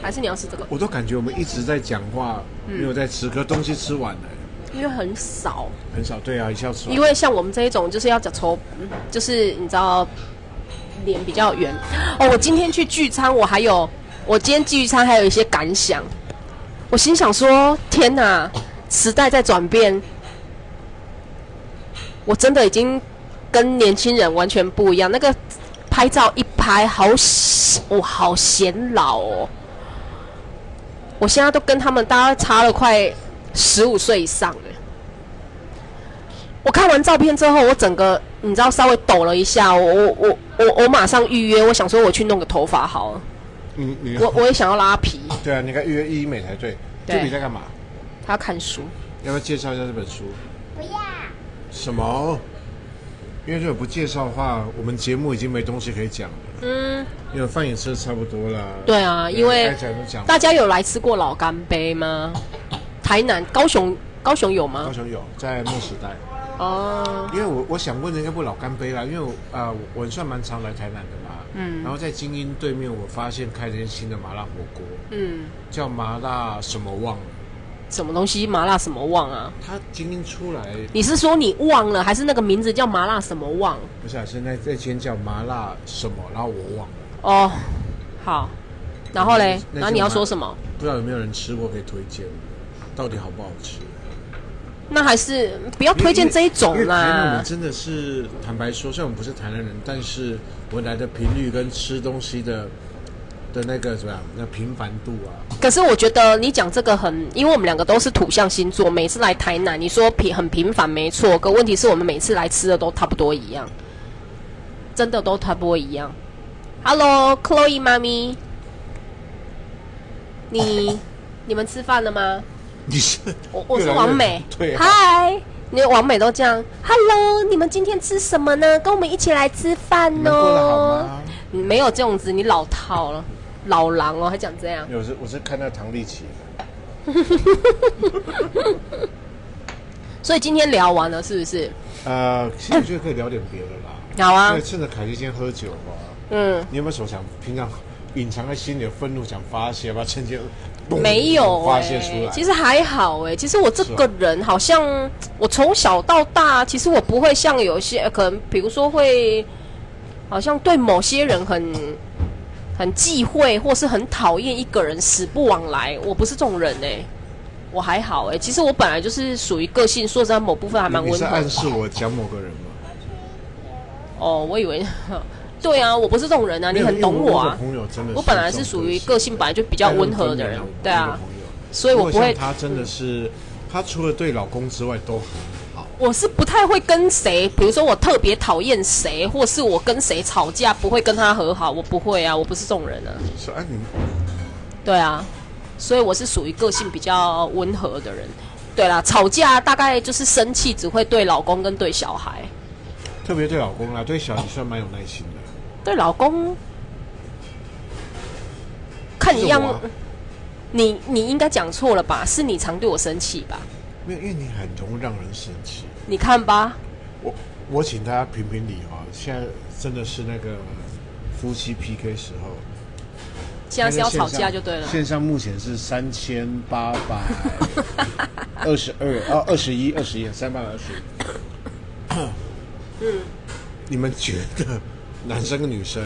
还是你要吃这个？我都感觉我们一直在讲话，没有在吃，可东西吃完了。因为很少，很少，对啊，一下要吃完。因为像我们这一种，就是要讲抽，就是你知道，脸比较圆。哦，我今天去聚餐，我还有。我今天聚餐还有一些感想，我心想说：天哪，时代在转变，我真的已经跟年轻人完全不一样。那个拍照一拍，好，我好显老哦。我现在都跟他们大概差了快十五岁以上了。我看完照片之后，我整个你知道稍微抖了一下，我我我我我马上预约，我想说我去弄个头发好了。你你我我也想要拉皮。对啊，你看预约医美才对。这里在干嘛？他要看书。要不要介绍一下这本书？不要。什么？因为如果不介绍的话，我们节目已经没东西可以讲了。嗯。因为饭也吃的差不多了。对啊，因为大家有来吃过老干杯吗？台南、高雄、高雄有吗？高雄有，在梦时代。哦。因为我我想问的要不老干杯啦，因为我啊、呃，我算蛮常来台南的嘛。嗯，然后在精英对面，我发现开了一间新的麻辣火锅，嗯，叫麻辣什么旺，什么东西麻辣什么旺啊？他精英出来，你是说你忘了，还是那个名字叫麻辣什么旺？不是啊，现在这间叫麻辣什么，然后我忘了。哦，好，然后嘞，然后你要说什么？不知道有没有人吃过，可以推荐，到底好不好吃？那还是不要推荐这一种啦。真的是坦白说，虽然我们不是台南人，但是我们来的频率跟吃东西的的那个怎么样，那频繁度啊。可是我觉得你讲这个很，因为我们两个都是土象星座，每次来台南，你说频很频繁没错，可问题是我们每次来吃的都差不多一样，真的都差不多一样。Hello，Chloe 妈咪，你你们吃饭了吗？你是我，我是王美。对，嗨，你王美都这样。Hello，你们今天吃什么呢？跟我们一起来吃饭哦。没有这样子，你老套了，老狼哦，还讲这样。我是我是看到唐立奇。所以今天聊完了，是不是？呃，其实我觉得可以聊点别的啦。好啊。趁着凯西先喝酒吧。嗯。你有没有什么想平常隐藏在心里的愤怒想发泄吧？趁机。没有其实还好哎、欸。其实我这个人好像，我从小到大，其实我不会像有些可能，比如说会，好像对某些人很很忌讳，或是很讨厌一个人，死不往来。我不是这种人哎、欸，我还好哎、欸。其实我本来就是属于个性，说实在，某部分还蛮温和的。你是暗示我讲某个人吗？哦，我以为。对啊，我不是这种人啊，你很懂我啊。我本来是属于个性本来就比较温和的人，对啊，所以我不会。他真的是，他除了对老公之外都很好。我是不太会跟谁，比如说我特别讨厌谁，或是我跟谁吵架不会跟他和好，我不会啊，我不是这种人啊。是啊，你。对啊，所以我是属于个性比较温和的人。对啦，吵架大概就是生气只会对老公跟对小孩。特别对老公啊，对小孩算蛮有耐心的。对老公，看你样，你你应该讲错了吧？是你常对我生气吧？没有，因为你很容易让人生气。你看吧，我我请大家评评理啊。现在真的是那个夫妻 PK 时候。现在是要吵架就对了。线上目前是三千八百二十二 哦，二十一，二十一，三百二十一。嗯，你们觉得男生跟女生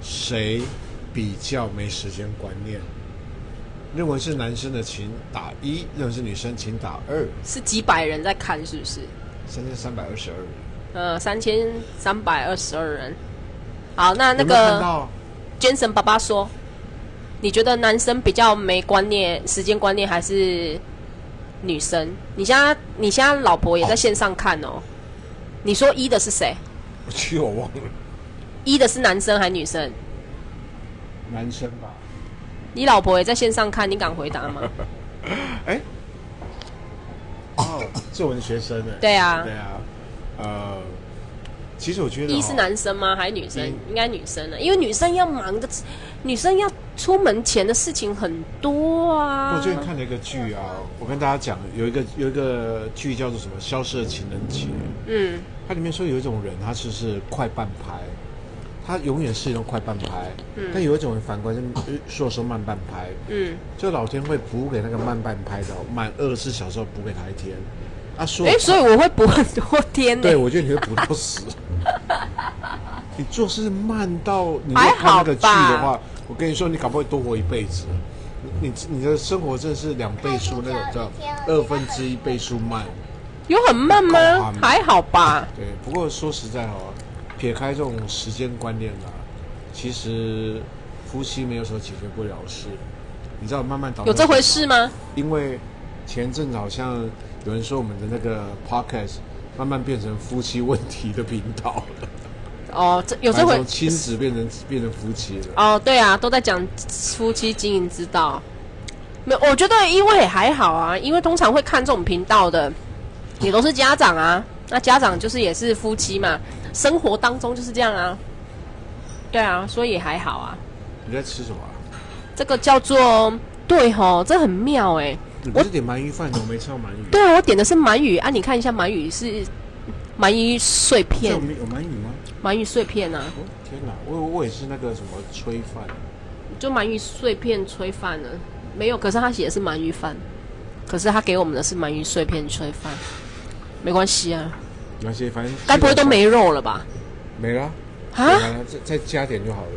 谁比较没时间观念？认为是男生的请打一，认为是女生请打二。是几百人在看，是不是？三千三百二十二人。呃，三千三百二十二人。好，那那个 Jason 爸爸说。你觉得男生比较没观念、时间观念，还是女生？你现在你现在老婆也在线上看哦。你说一的是谁？我去，我忘了。一的是男生还是女生？男生吧。你老婆也在线上看，你敢回答吗？哎。哦，作文学生呢？对啊。对啊。呃，其实我觉得一是男生吗？还是女生？应该女生呢，因为女生要忙的，女生要。出门前的事情很多啊！我最近看了一个剧啊，我跟大家讲，有一个有一个剧叫做什么《消失的情人节》。嗯，它里面说有一种人，他是是快半拍，他永远是一种快半拍。嗯，但有一种人反过来说说慢半拍。嗯，就老天会补给那个慢半拍的，满二十四小时补给他一天。啊，说，哎，所以我会补很多天。对，我觉得你会补到死。你做事慢到你要看那个剧的话。我跟你说，你搞不会多活一辈子。你你的生活真的是两倍速那种叫二分之一倍速慢。有很慢吗？还好吧。对，不过说实在哦，撇开这种时间观念啊，其实夫妻没有什么解决不了的事。你知道慢慢导有这回事吗？因为前阵子好像有人说我们的那个 podcast 慢慢变成夫妻问题的频道了。哦，这有这回从亲子变成变成夫妻了。哦，对啊，都在讲夫妻经营之道。没有，我觉得因为还好啊，因为通常会看这种频道的，也都是家长啊。那家长就是也是夫妻嘛，生活当中就是这样啊。对啊，所以也还好啊。你在吃什么啊？这个叫做对吼，这很妙哎。你不是点鳗鱼饭的？我没吃到鳗鱼。对啊，我点的是鳗鱼啊。你看一下鳗鱼是鳗鱼碎片。有鳗鱼吗？鳗鱼碎片啊！哦天哪，我我也是那个什么炊饭，就鳗鱼碎片炊饭呢？没有，可是他写的是鳗鱼饭，可是他给我们的是鳗鱼碎片炊饭，没关系啊，没关系，反正该不会都没肉了吧？没了啊，再再加点就好了。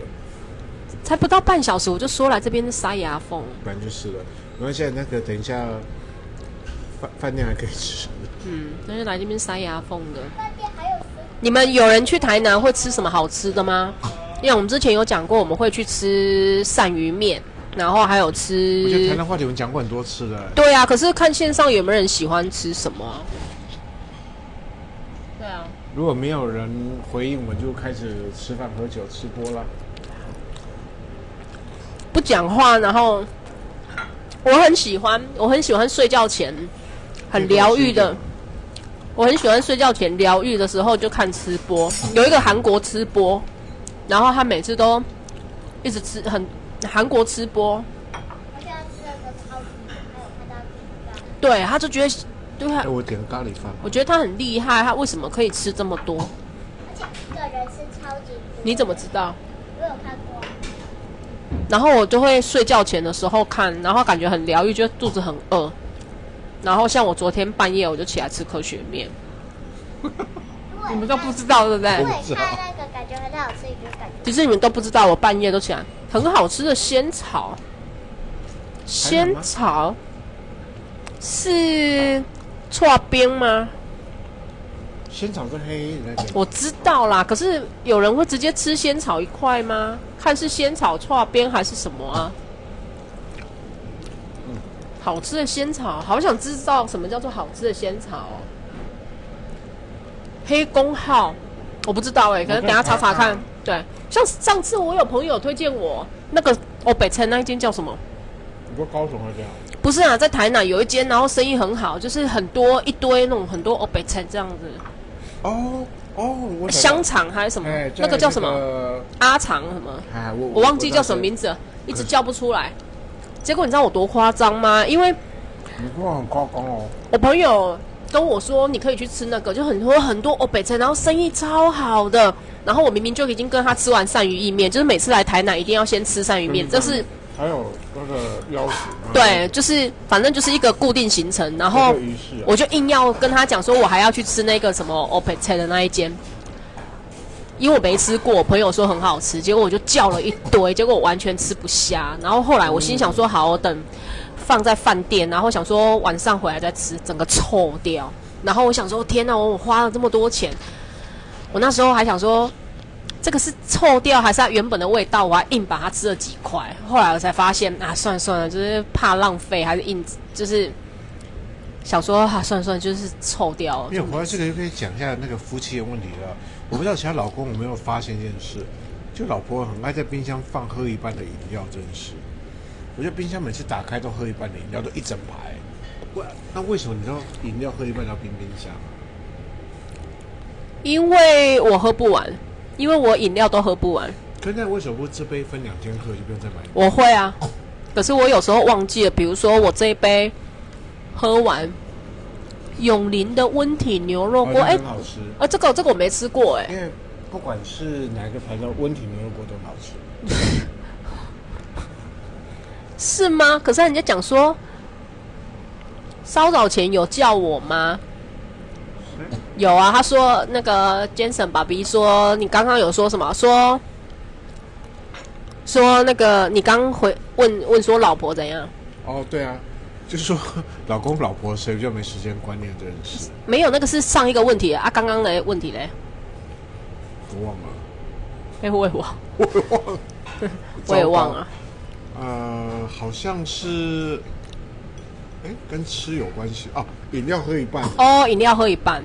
才不到半小时，我就说来这边是塞牙缝，反正就是了。没关系，那个等一下饭饭店还可以吃。嗯，那就来这边塞牙缝的。你们有人去台南会吃什么好吃的吗？因为我们之前有讲过，我们会去吃鳝鱼面，然后还有吃。我觉得台南话题我们讲过很多次了。对啊，可是看线上有没有人喜欢吃什么？啊。如果没有人回应，我就开始吃饭、喝酒、吃播了。不讲话，然后我很喜欢，我很喜欢睡觉前很疗愈的。我很喜欢睡觉前疗愈的时候就看吃播，有一个韩国吃播，然后他每次都一直吃很韩国吃播。他现在吃的超级还有看到对，他就觉得对他。我点个咖喱饭。我觉得他很厉害，他为什么可以吃这么多？而且一个人吃超级多。你怎么知道？我有看过。然后我就会睡觉前的时候看，然后感觉很疗愈，觉得肚子很饿。然后像我昨天半夜我就起来吃科学面，你们都不知道对不对？对，看那个感觉很好吃，一个感觉。其实你们都不知道，我半夜都起来，很好吃的仙草，仙草是剉冰吗？仙草跟黑那个。我知道啦，可是有人会直接吃仙草一块吗？看是仙草错边还是什么啊？好吃的仙草，好想知道什么叫做好吃的仙草哦。黑工号，我不知道哎，可能等下查查看。对，像上次我有朋友推荐我那个哦，北城那一间叫什么？你说高雄那间？不是啊，在台南有一间，然后生意很好，就是很多一堆那种很多哦，北菜这样子。哦哦，我香肠还是什么？那个叫什么？阿肠什么？我我忘记叫什么名字了，一直叫不出来。结果你知道我多夸张吗？因为你说很夸张哦。我朋友跟我说，你可以去吃那个，就很多很多欧北菜，然后生意超好的。然后我明明就已经跟他吃完鳝鱼意面，就是每次来台南一定要先吃鳝鱼面，这是还有那个邀请，对，就是反正就是一个固定行程，然后我就硬要跟他讲说，我还要去吃那个什么 Opet 的那一间。因为我没吃过，我朋友说很好吃，结果我就叫了一堆，结果我完全吃不下。然后后来我心想说，好，我等放在饭店，然后想说晚上回来再吃，整个臭掉。然后我想说，天哪，我花了这么多钱，我那时候还想说，这个是臭掉还是它原本的味道？我还硬把它吃了几块。后来我才发现，啊，算了算了，就是怕浪费，还是硬，就是想说，啊，算了算了，就是臭掉了。因为回来这个就可以讲一下那个夫妻的问题了。我不知道其他老公有没有发现一件事，就老婆很爱在冰箱放喝一半的饮料，真是。我觉得冰箱每次打开都喝一半的饮料，都一整排。为那为什么你知道饮料喝一半要冰冰箱？因为我喝不完，因为我饮料都喝不完。可是那为什么不这杯分两天喝就不用再买？我会啊，可是我有时候忘记了，比如说我这一杯喝完。永林的温体牛肉锅，哎、好吃。啊、欸，这个这个我没吃过，哎。因为不管是哪个牌子，温体牛肉锅都很好吃。是吗？可是人家讲说，稍早前有叫我吗？欸、有啊，他说那个 Jason 爸比说，你刚刚有说什么？说说那个你刚回问问说老婆怎样？哦，对啊。就是说，老公老婆谁就没时间观念这件事？没有，那个是上一个问题啊。刚刚的问题嘞，我忘了。哎，我也忘，我也忘了，我也忘了。呃，好像是，哎，跟吃有关系啊。饮料喝一半。哦，饮料喝一半。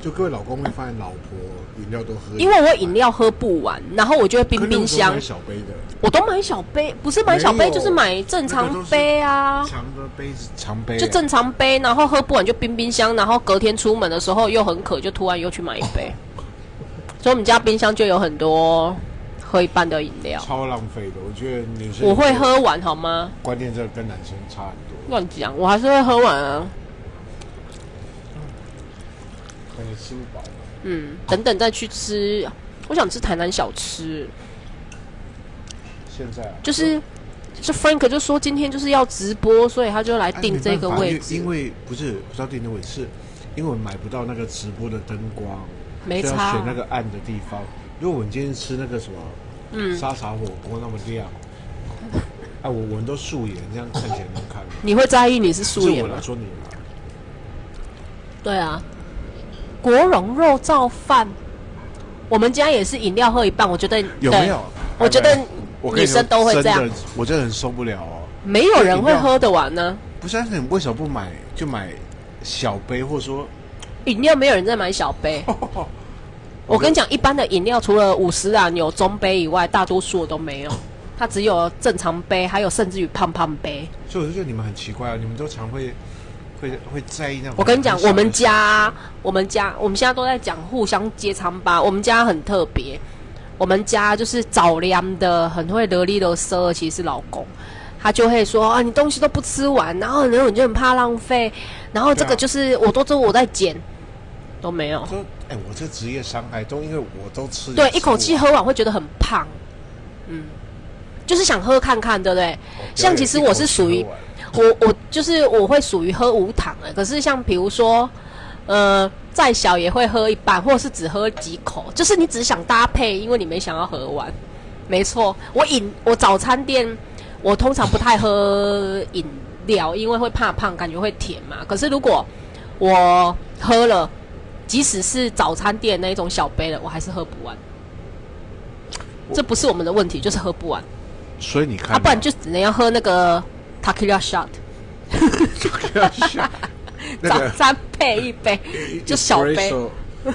就各位老公会发现老婆饮料都喝，因为我饮料喝不完，然后我就会冰冰箱。买小杯的，我都买小杯，不是买小杯就是买正常杯啊。长的杯子，长杯。就正常杯，然后喝不完就冰冰箱，然后隔天出门的时候又很渴，就突然又去买一杯。所以我们家冰箱就有很多喝一半的饮料。超浪费的，我觉得女生。我会喝完好吗？关键这个跟男生差很多。乱讲，我还是会喝完啊。嗯，等等再去吃。我想吃台南小吃。现在、啊、就是，就 Frank 就说今天就是要直播，所以他就来定这个位置。因为不是不知道订的位置，是因为买不到那个直播的灯光，没差。选那个暗的地方。如果我们今天吃那个什么，嗯，沙茶火锅那么亮，哎、啊，我我们都素颜，这样看起来能看吗？你会在意你是素颜吗？我说你对啊。国荣肉燥饭，我们家也是饮料喝一半。我觉得有没有？我觉得女生都会这样。我真的很受不了哦。没有人会喝得完呢。不是，你为什么不买就买小杯，或者说饮料没有人在买小杯。我跟你讲，一般的饮料除了五十啊有中杯以外，大多数都没有。它只有正常杯，还有甚至于胖胖杯。所以我就觉得你们很奇怪啊，你们都常会。会会在意那种。我跟你讲，我们家，我们家，我们现在都在讲互相揭疮疤。我们家很特别，我们家就是早凉的，很会得力的奢，其实是老公，他就会说啊，你东西都不吃完，然后然后你就很怕浪费，然后这个就是我都都我在捡，都没有。说哎，我这职业伤害都因为我都吃，对，一口气喝完会觉得很胖，嗯，就是想喝看看，对不对？像其实我是属于。我我就是我会属于喝无糖的，可是像比如说，呃，再小也会喝一半，或者是只喝几口，就是你只想搭配，因为你没想要喝完。没错，我饮我早餐店，我通常不太喝饮料，因为会怕胖，感觉会甜嘛。可是如果我喝了，即使是早餐店那一种小杯的，我还是喝不完。这不是我们的问题，就是喝不完。所以你看，啊，不然就只能要喝那个。Tequila shot，早餐 配一杯，就小杯，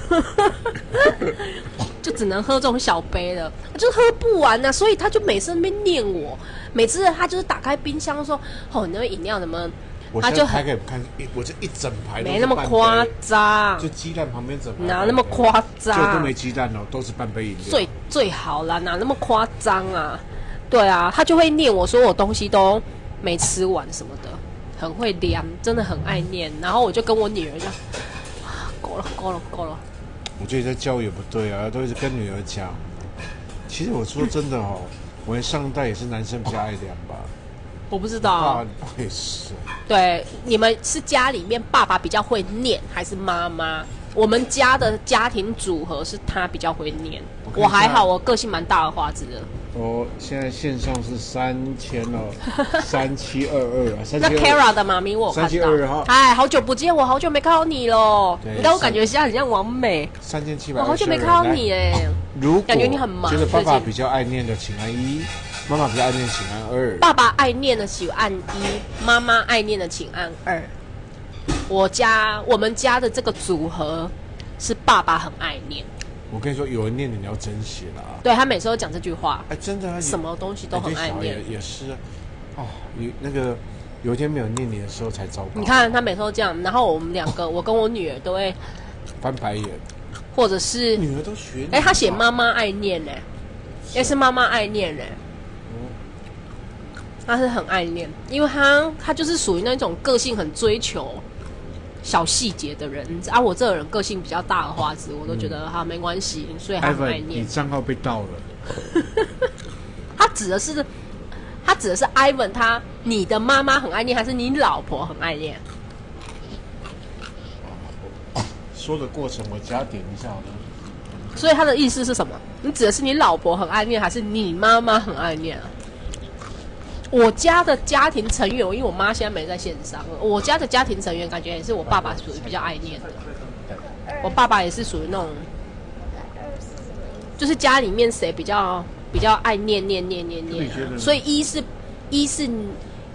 就只能喝这种小杯的，就喝不完呢、啊。所以他就每次那边念我，每次他就是打开冰箱说：“哦，你那饮料怎么？”他就还可以看，我这一整排没那么夸张，就鸡蛋旁边整排哪那么夸张？就都没鸡蛋哦，都是半杯饮料。最最好啦，哪那么夸张啊？对啊，他就会念我说我东西都。没吃完什么的，很会凉，真的很爱念。然后我就跟我女儿讲：“够了，够了，够了。”我觉得在教育也不对啊，都一直跟女儿讲。其实我说真的哦，我们上一代也是男生比较爱量吧。我不知道。爸不会是。对，你们是家里面爸爸比较会念，还是妈妈？我们家的家庭组合是他比较会念，我，我还好，我个性蛮大而化之的。哦，现在线上是三千哦，三七二二啊，那 Kara 的妈咪我看到，三七二二哈，哎，好久不见，我好久没看到你了，但我感觉现在很像王美，三千七百，我好久没看到你哎，如果感觉你很忙，觉得爸爸比较爱念的，请按一，妈妈比较爱念，请按二，爸爸爱念的请按一，妈妈爱念的请按二。我家我们家的这个组合是爸爸很爱念。我跟你说，有人念你，你要珍惜了啊！对，他每次都讲这句话。哎，真的啊，什么东西都很爱念。也也是啊，哦，有那个有一天没有念你的时候才糟糕。你看他每次都这样，然后我们两个，我跟我女儿都会 翻白眼，或者是女儿都学。哎，他写妈妈爱念呢，也是妈妈爱念呢。嗯，他是很爱念，因为他他就是属于那种个性很追求。小细节的人啊，我这个人个性比较大而化之，我都觉得哈、没关系，所以还很爱念。你账号被盗了。他指的是，他指的是 Ivan，他你的妈妈很爱念，还是你老婆很爱念？说的过程我加点一下好了。所以他的意思是什么？你指的是你老婆很爱念，还是你妈妈很爱念啊？我家的家庭成员，因为我妈现在没在线上。我家的家庭成员感觉也是我爸爸属于比较爱念的。我爸爸也是属于那种，就是家里面谁比较比较爱念念念念念。所以一是，一是，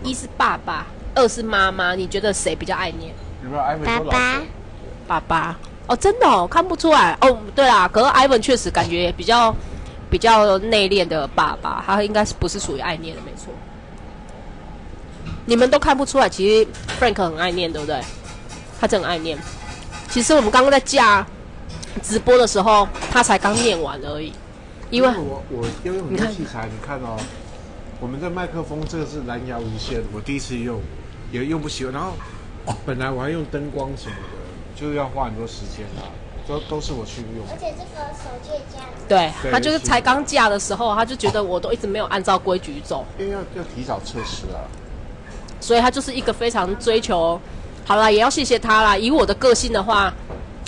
一是爸爸，二是妈妈。你觉得谁比较爱念？爸爸。爸爸。哦，真的哦，看不出来。哦，对啦，可是 Ivan 确实感觉比较比较内敛的爸爸，他应该是不是属于爱念的，没错。你们都看不出来，其实 Frank 很爱念，对不对？他真很爱念。其实我们刚刚在架直播的时候，他才刚念完而已。因为我我要用很多器材，你看，你看哦，我们的麦克风这个是蓝牙无线，我第一次用也用不习惯。然后本来我还用灯光什么的，就要花很多时间啊，都都是我去用。而且这个手机也架。对，对他就是才刚架的时候，他就觉得我都一直没有按照规矩走。因为要要提早测试啊。所以他就是一个非常追求，好啦，也要谢谢他啦。以我的个性的话，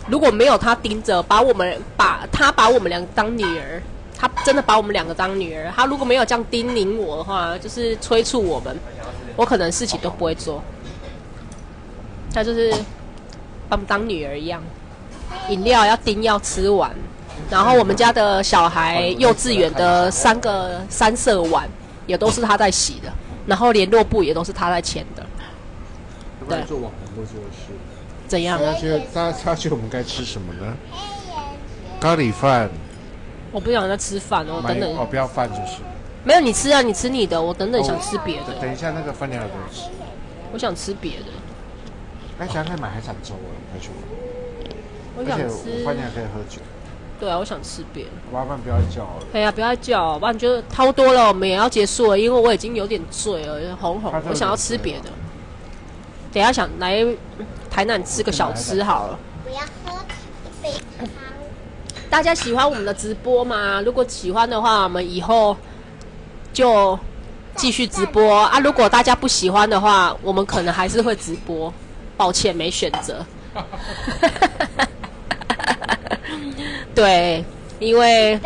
如果没有他盯着，把我们把他把我们两个当女儿，他真的把我们两个当女儿。他如果没有这样叮咛我的话，就是催促我们，我可能事情都不会做。他就是把我们当女儿一样，饮料要盯要吃完，然后我们家的小孩幼稚园的三个三色碗也都是他在洗的。然后联络部也都是他在签的。对，做网红都做事。怎样？大家觉得，大家他觉得我们该吃什么呢？咖喱饭。我不想再吃饭哦，等等。哦，不要饭就是。没有，你吃啊，你吃你的，我等等想吃别的。等一下，那个饭店还有东西。我想吃别的。哎，想可以买海产粥啊，快去。我想吃。饭店还可以喝酒。对啊，我想吃别的。麻烦不要叫了。哎呀，不要叫，不然觉得掏多了，我们也要结束了，因为我已经有点醉了，红红。我想要吃别的。等下想来台南吃个小吃好了。我要喝一杯汤。大家喜欢我们的直播吗？如果喜欢的话，我们以后就继续直播啊。如果大家不喜欢的话，我们可能还是会直播。抱歉，没选择。对，因为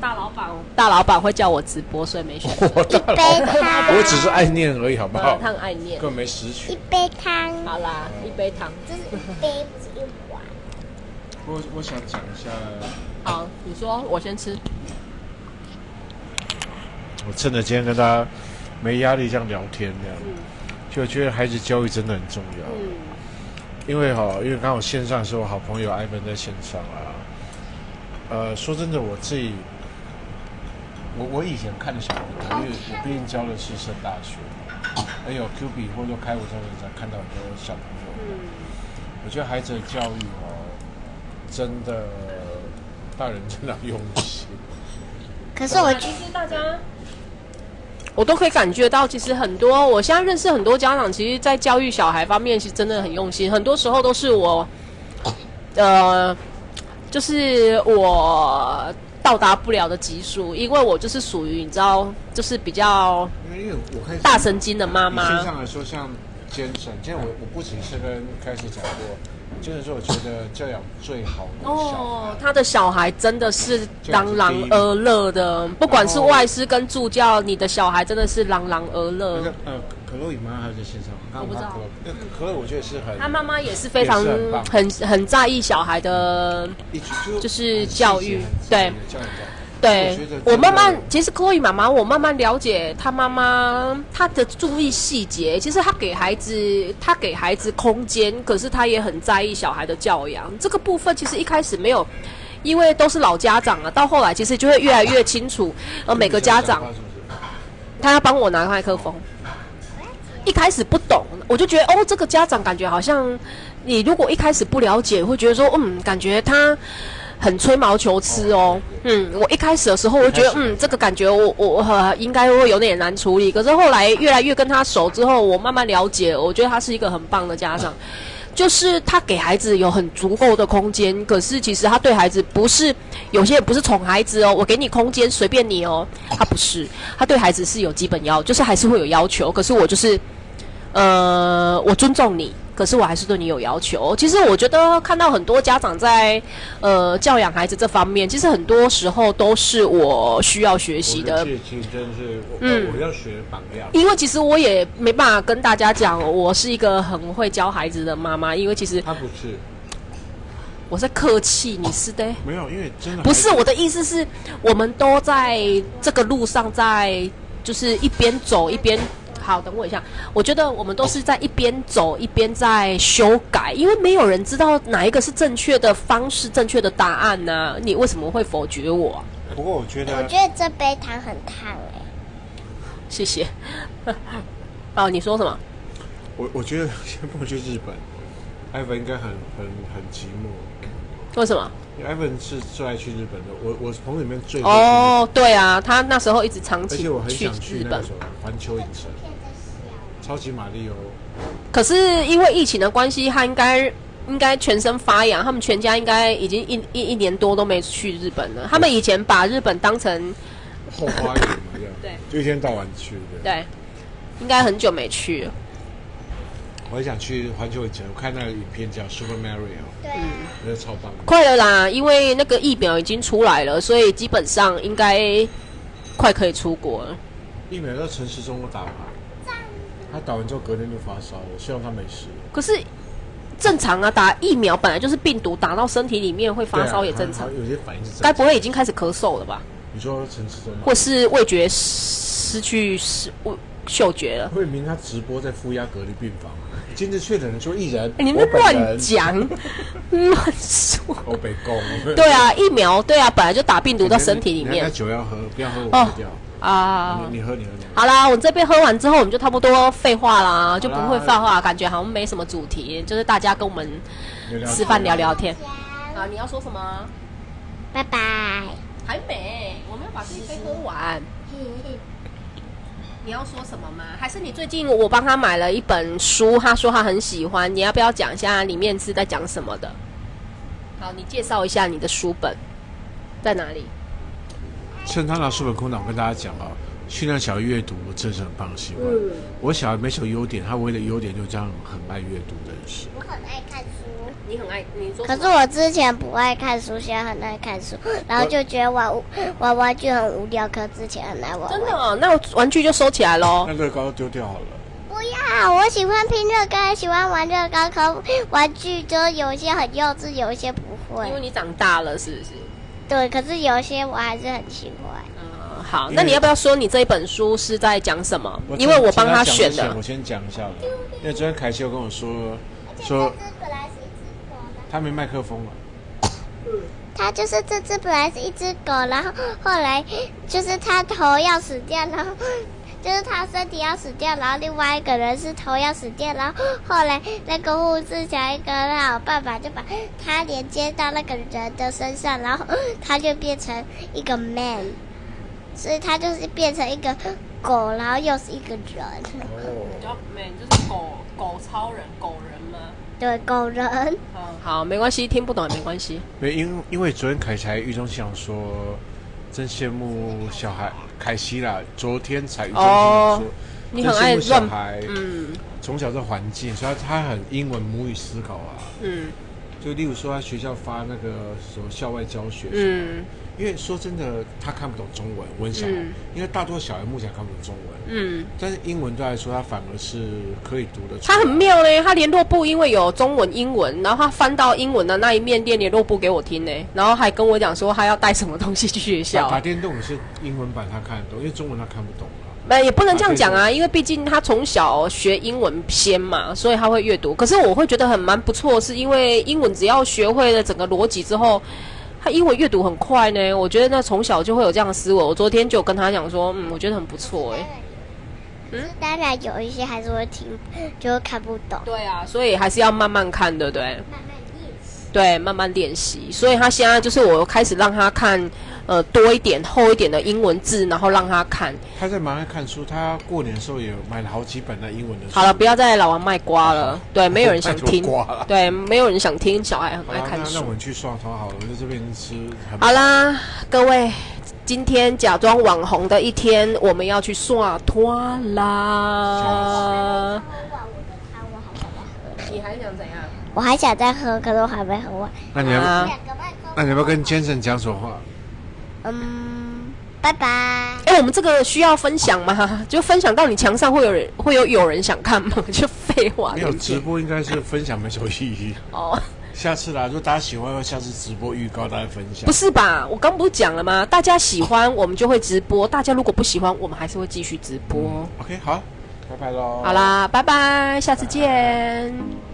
大老板，大老板会叫我直播，所以没选择。我大老板，我只是爱念而已，好不好？他很爱念，更没实权。一杯汤，好啦，一杯汤，这是一杯，不是一碗。我我想讲一下。好，你说，我先吃。我趁着今天跟大家没压力这样聊天，这样，嗯、就觉得孩子教育真的很重要。嗯因为哈，因为刚好线上是我好朋友 Ivan 在线上啊。呃，说真的，我自己，我我以前看的小朋友，因为我毕竟教的是升大学，还有 Q B 或者说开五中才看到很多小朋友。嗯。我觉得孩子的教育哦，真的，大人真的要用心。可是我其实大家。我都可以感觉到，其实很多我现在认识很多家长，其实，在教育小孩方面，其实真的很用心。很多时候都是我，呃，就是我到达不了的级数，因为我就是属于你知道，就是比较因为我大神经的妈妈。线上来说，像坚神，今天我我不仅是跟开始讲过。就是说，我觉得教养最好的哦，他的小孩真的是朗朗而乐的，不管是外师跟助教，你的小孩真的是朗朗而乐。那个呃，可乐姨妈还在现场，我不知道。可乐我觉得是很，他妈妈也是非常很很在意小孩的，就是教育，对。对，我，慢慢，其实 Chloe 妈妈，我慢慢了解她妈妈，她的注意细节。其实她给孩子，她给孩子空间，可是她也很在意小孩的教养。这个部分其实一开始没有，因为都是老家长啊，到后来其实就会越来越清楚。呃，每个家长，他要帮我拿麦克风。一开始不懂，我就觉得哦，这个家长感觉好像，你如果一开始不了解，会觉得说，嗯，感觉他。很吹毛求疵哦，嗯，我一开始的时候我就觉得，嗯，这个感觉我我我、呃、应该会有点难处理。可是后来越来越跟他熟之后，我慢慢了解，我觉得他是一个很棒的家长，就是他给孩子有很足够的空间。可是其实他对孩子不是有些人不是宠孩子哦，我给你空间随便你哦，他不是，他对孩子是有基本要，就是还是会有要求。可是我就是，呃，我尊重你。可是我还是对你有要求。其实我觉得看到很多家长在呃教养孩子这方面，其实很多时候都是我需要学习的。其实真是，嗯，我要学榜样。因为其实我也没办法跟大家讲，我是一个很会教孩子的妈妈。因为其实他不是，我在客气，你是的。没有，因为真的不是我的意思是，我们都在这个路上，在就是一边走一边。好，等我一下。我觉得我们都是在一边走一边在修改，因为没有人知道哪一个是正确的方式、正确的答案呢、啊？你为什么会否决我？不过我觉得，我觉得这杯汤很烫哎。谢谢。哦，你说什么？我我觉得先不去日本，艾文应该很很很寂寞。为什么？因为艾文是最爱去日本的。我我朋友里面最哦，对啊，他那时候一直长期去日本，而且我很想去那个环球影城。超级玛利欧，可是因为疫情的关系，他应该应该全身发痒，他们全家应该已经一一一年多都没去日本了。他们以前把日本当成后花园嘛，对，就一天到晚去，对，对，应该很久没去了。我也想去环球影城，我看那个影片叫 Super Mario，对，那个超棒。快了啦，因为那个疫苗已经出来了，所以基本上应该快可以出国了。疫苗在陈时中都打完。他打完之后隔天就发烧了，希望他没事。可是正常啊，打疫苗本来就是病毒打到身体里面会发烧也正常。有些反应是。该不会已经开始咳嗽了吧？你说陈时中吗？或是味觉失去嗅嗅觉了？慧明他直播在负压隔离病房，今日确诊的就一人。你们乱讲，乱说。欧北共。对啊，疫苗对啊，本来就打病毒到身体里面。那酒要喝，不要喝我喝掉。啊，你喝你喝你。好啦，我这杯喝完之后，我们就差不多废话啦，就不会废话，感觉好像没什么主题，就是大家跟我们吃饭聊聊天。啊，你要说什么？拜拜。还没，我们要把这一杯喝完。你要说什么吗？还是你最近我帮他买了一本书，他说他很喜欢，你要不要讲一下里面是在讲什么的？好，你介绍一下你的书本在哪里？趁他拿书本空档，我跟大家讲啊，训练小孩阅读，我真是很棒，喜欢。嗯、我小孩没什么优点，他唯一的优点就是这样很爱阅读的人。我很爱看书，你很爱，你说。可是我之前不爱看书，现在很爱看书，然后就觉得玩玩玩具很无聊。可之前很爱玩。真的、哦？那我玩具就收起来喽。那乐高丢掉好了。不要，我喜欢拼乐高，喜欢玩乐高，可玩具就有一些很幼稚，有一些不会。因为你长大了，是不是？对，可是有些我还是很喜欢。嗯，好，那你要不要说你这一本书是在讲什么？因为我帮他选的。我先讲一下了，因为昨天凯西有跟我说，说他没麦克风了。他就是这只本来是一只狗，然后后来就是他头要死掉，然后。就是他身体要死掉，然后另外一个人是头要死掉，然后后来那个护士想一个好办法，就把他连接到那个人的身上，然后他就变成一个 man，所以他就是变成一个狗，然后又是一个人。哦，比较美，就是狗狗超人狗人吗？对，狗人。嗯，好，没关系，听不懂也没关系。没因因为昨天凯才语中心想说，真羡慕小孩凯西啦。昨天才语中心想说，你很爱小孩，嗯，从小这环境，所以他很英文母语思考啊。嗯。就例如说，他学校发那个什么校外教学，嗯，因为说真的，他看不懂中文，文小孩，嗯、因为大多小孩目前看不懂中文，嗯，但是英文对他来说，他反而是可以读的。他很妙嘞，他联络部因为有中文、英文，然后他翻到英文的那一面，念联络部给我听呢，然后还跟我讲说他要带什么东西去学校。打电动是英文版，他看得懂，因为中文他看不懂。没也不能这样讲啊，因为毕竟他从小学英文先嘛，所以他会阅读。可是我会觉得很蛮不错，是因为英文只要学会了整个逻辑之后，他英文阅读很快呢。我觉得那从小就会有这样的思维。我昨天就跟他讲说，嗯，我觉得很不错哎。嗯，当然有一些还是会听，就会看不懂。对啊，所以还是要慢慢看，对不对？对，慢慢练习。所以他现在就是我开始让他看，呃，多一点、厚一点的英文字，然后让他看。他在忙着看书，他过年的时候也买了好几本的英文的书。好了，不要再老王卖瓜了。啊、对，没有人想听。瓜对，没有人想听。小孩很爱看书。那，那我们去刷汤好了，我在这边吃。好啦，各位，今天假装网红的一天，我们要去刷拖啦。你还想怎样？我还想再喝，可是我还没喝完。那你要，啊、那你要不要跟先生讲什么话？嗯，拜拜。哎、欸，我们这个需要分享吗？就分享到你墙上会有人会有有人想看吗？就废话。没有直播，应该是分享没什么意义。哦，下次啦，如果大家喜欢，下次直播预告大家分享。不是吧？我刚不是讲了吗？大家喜欢我们就会直播，大家如果不喜欢，我们还是会继续直播。嗯、OK，好，拜拜喽。好啦，拜拜，下次见。拜拜。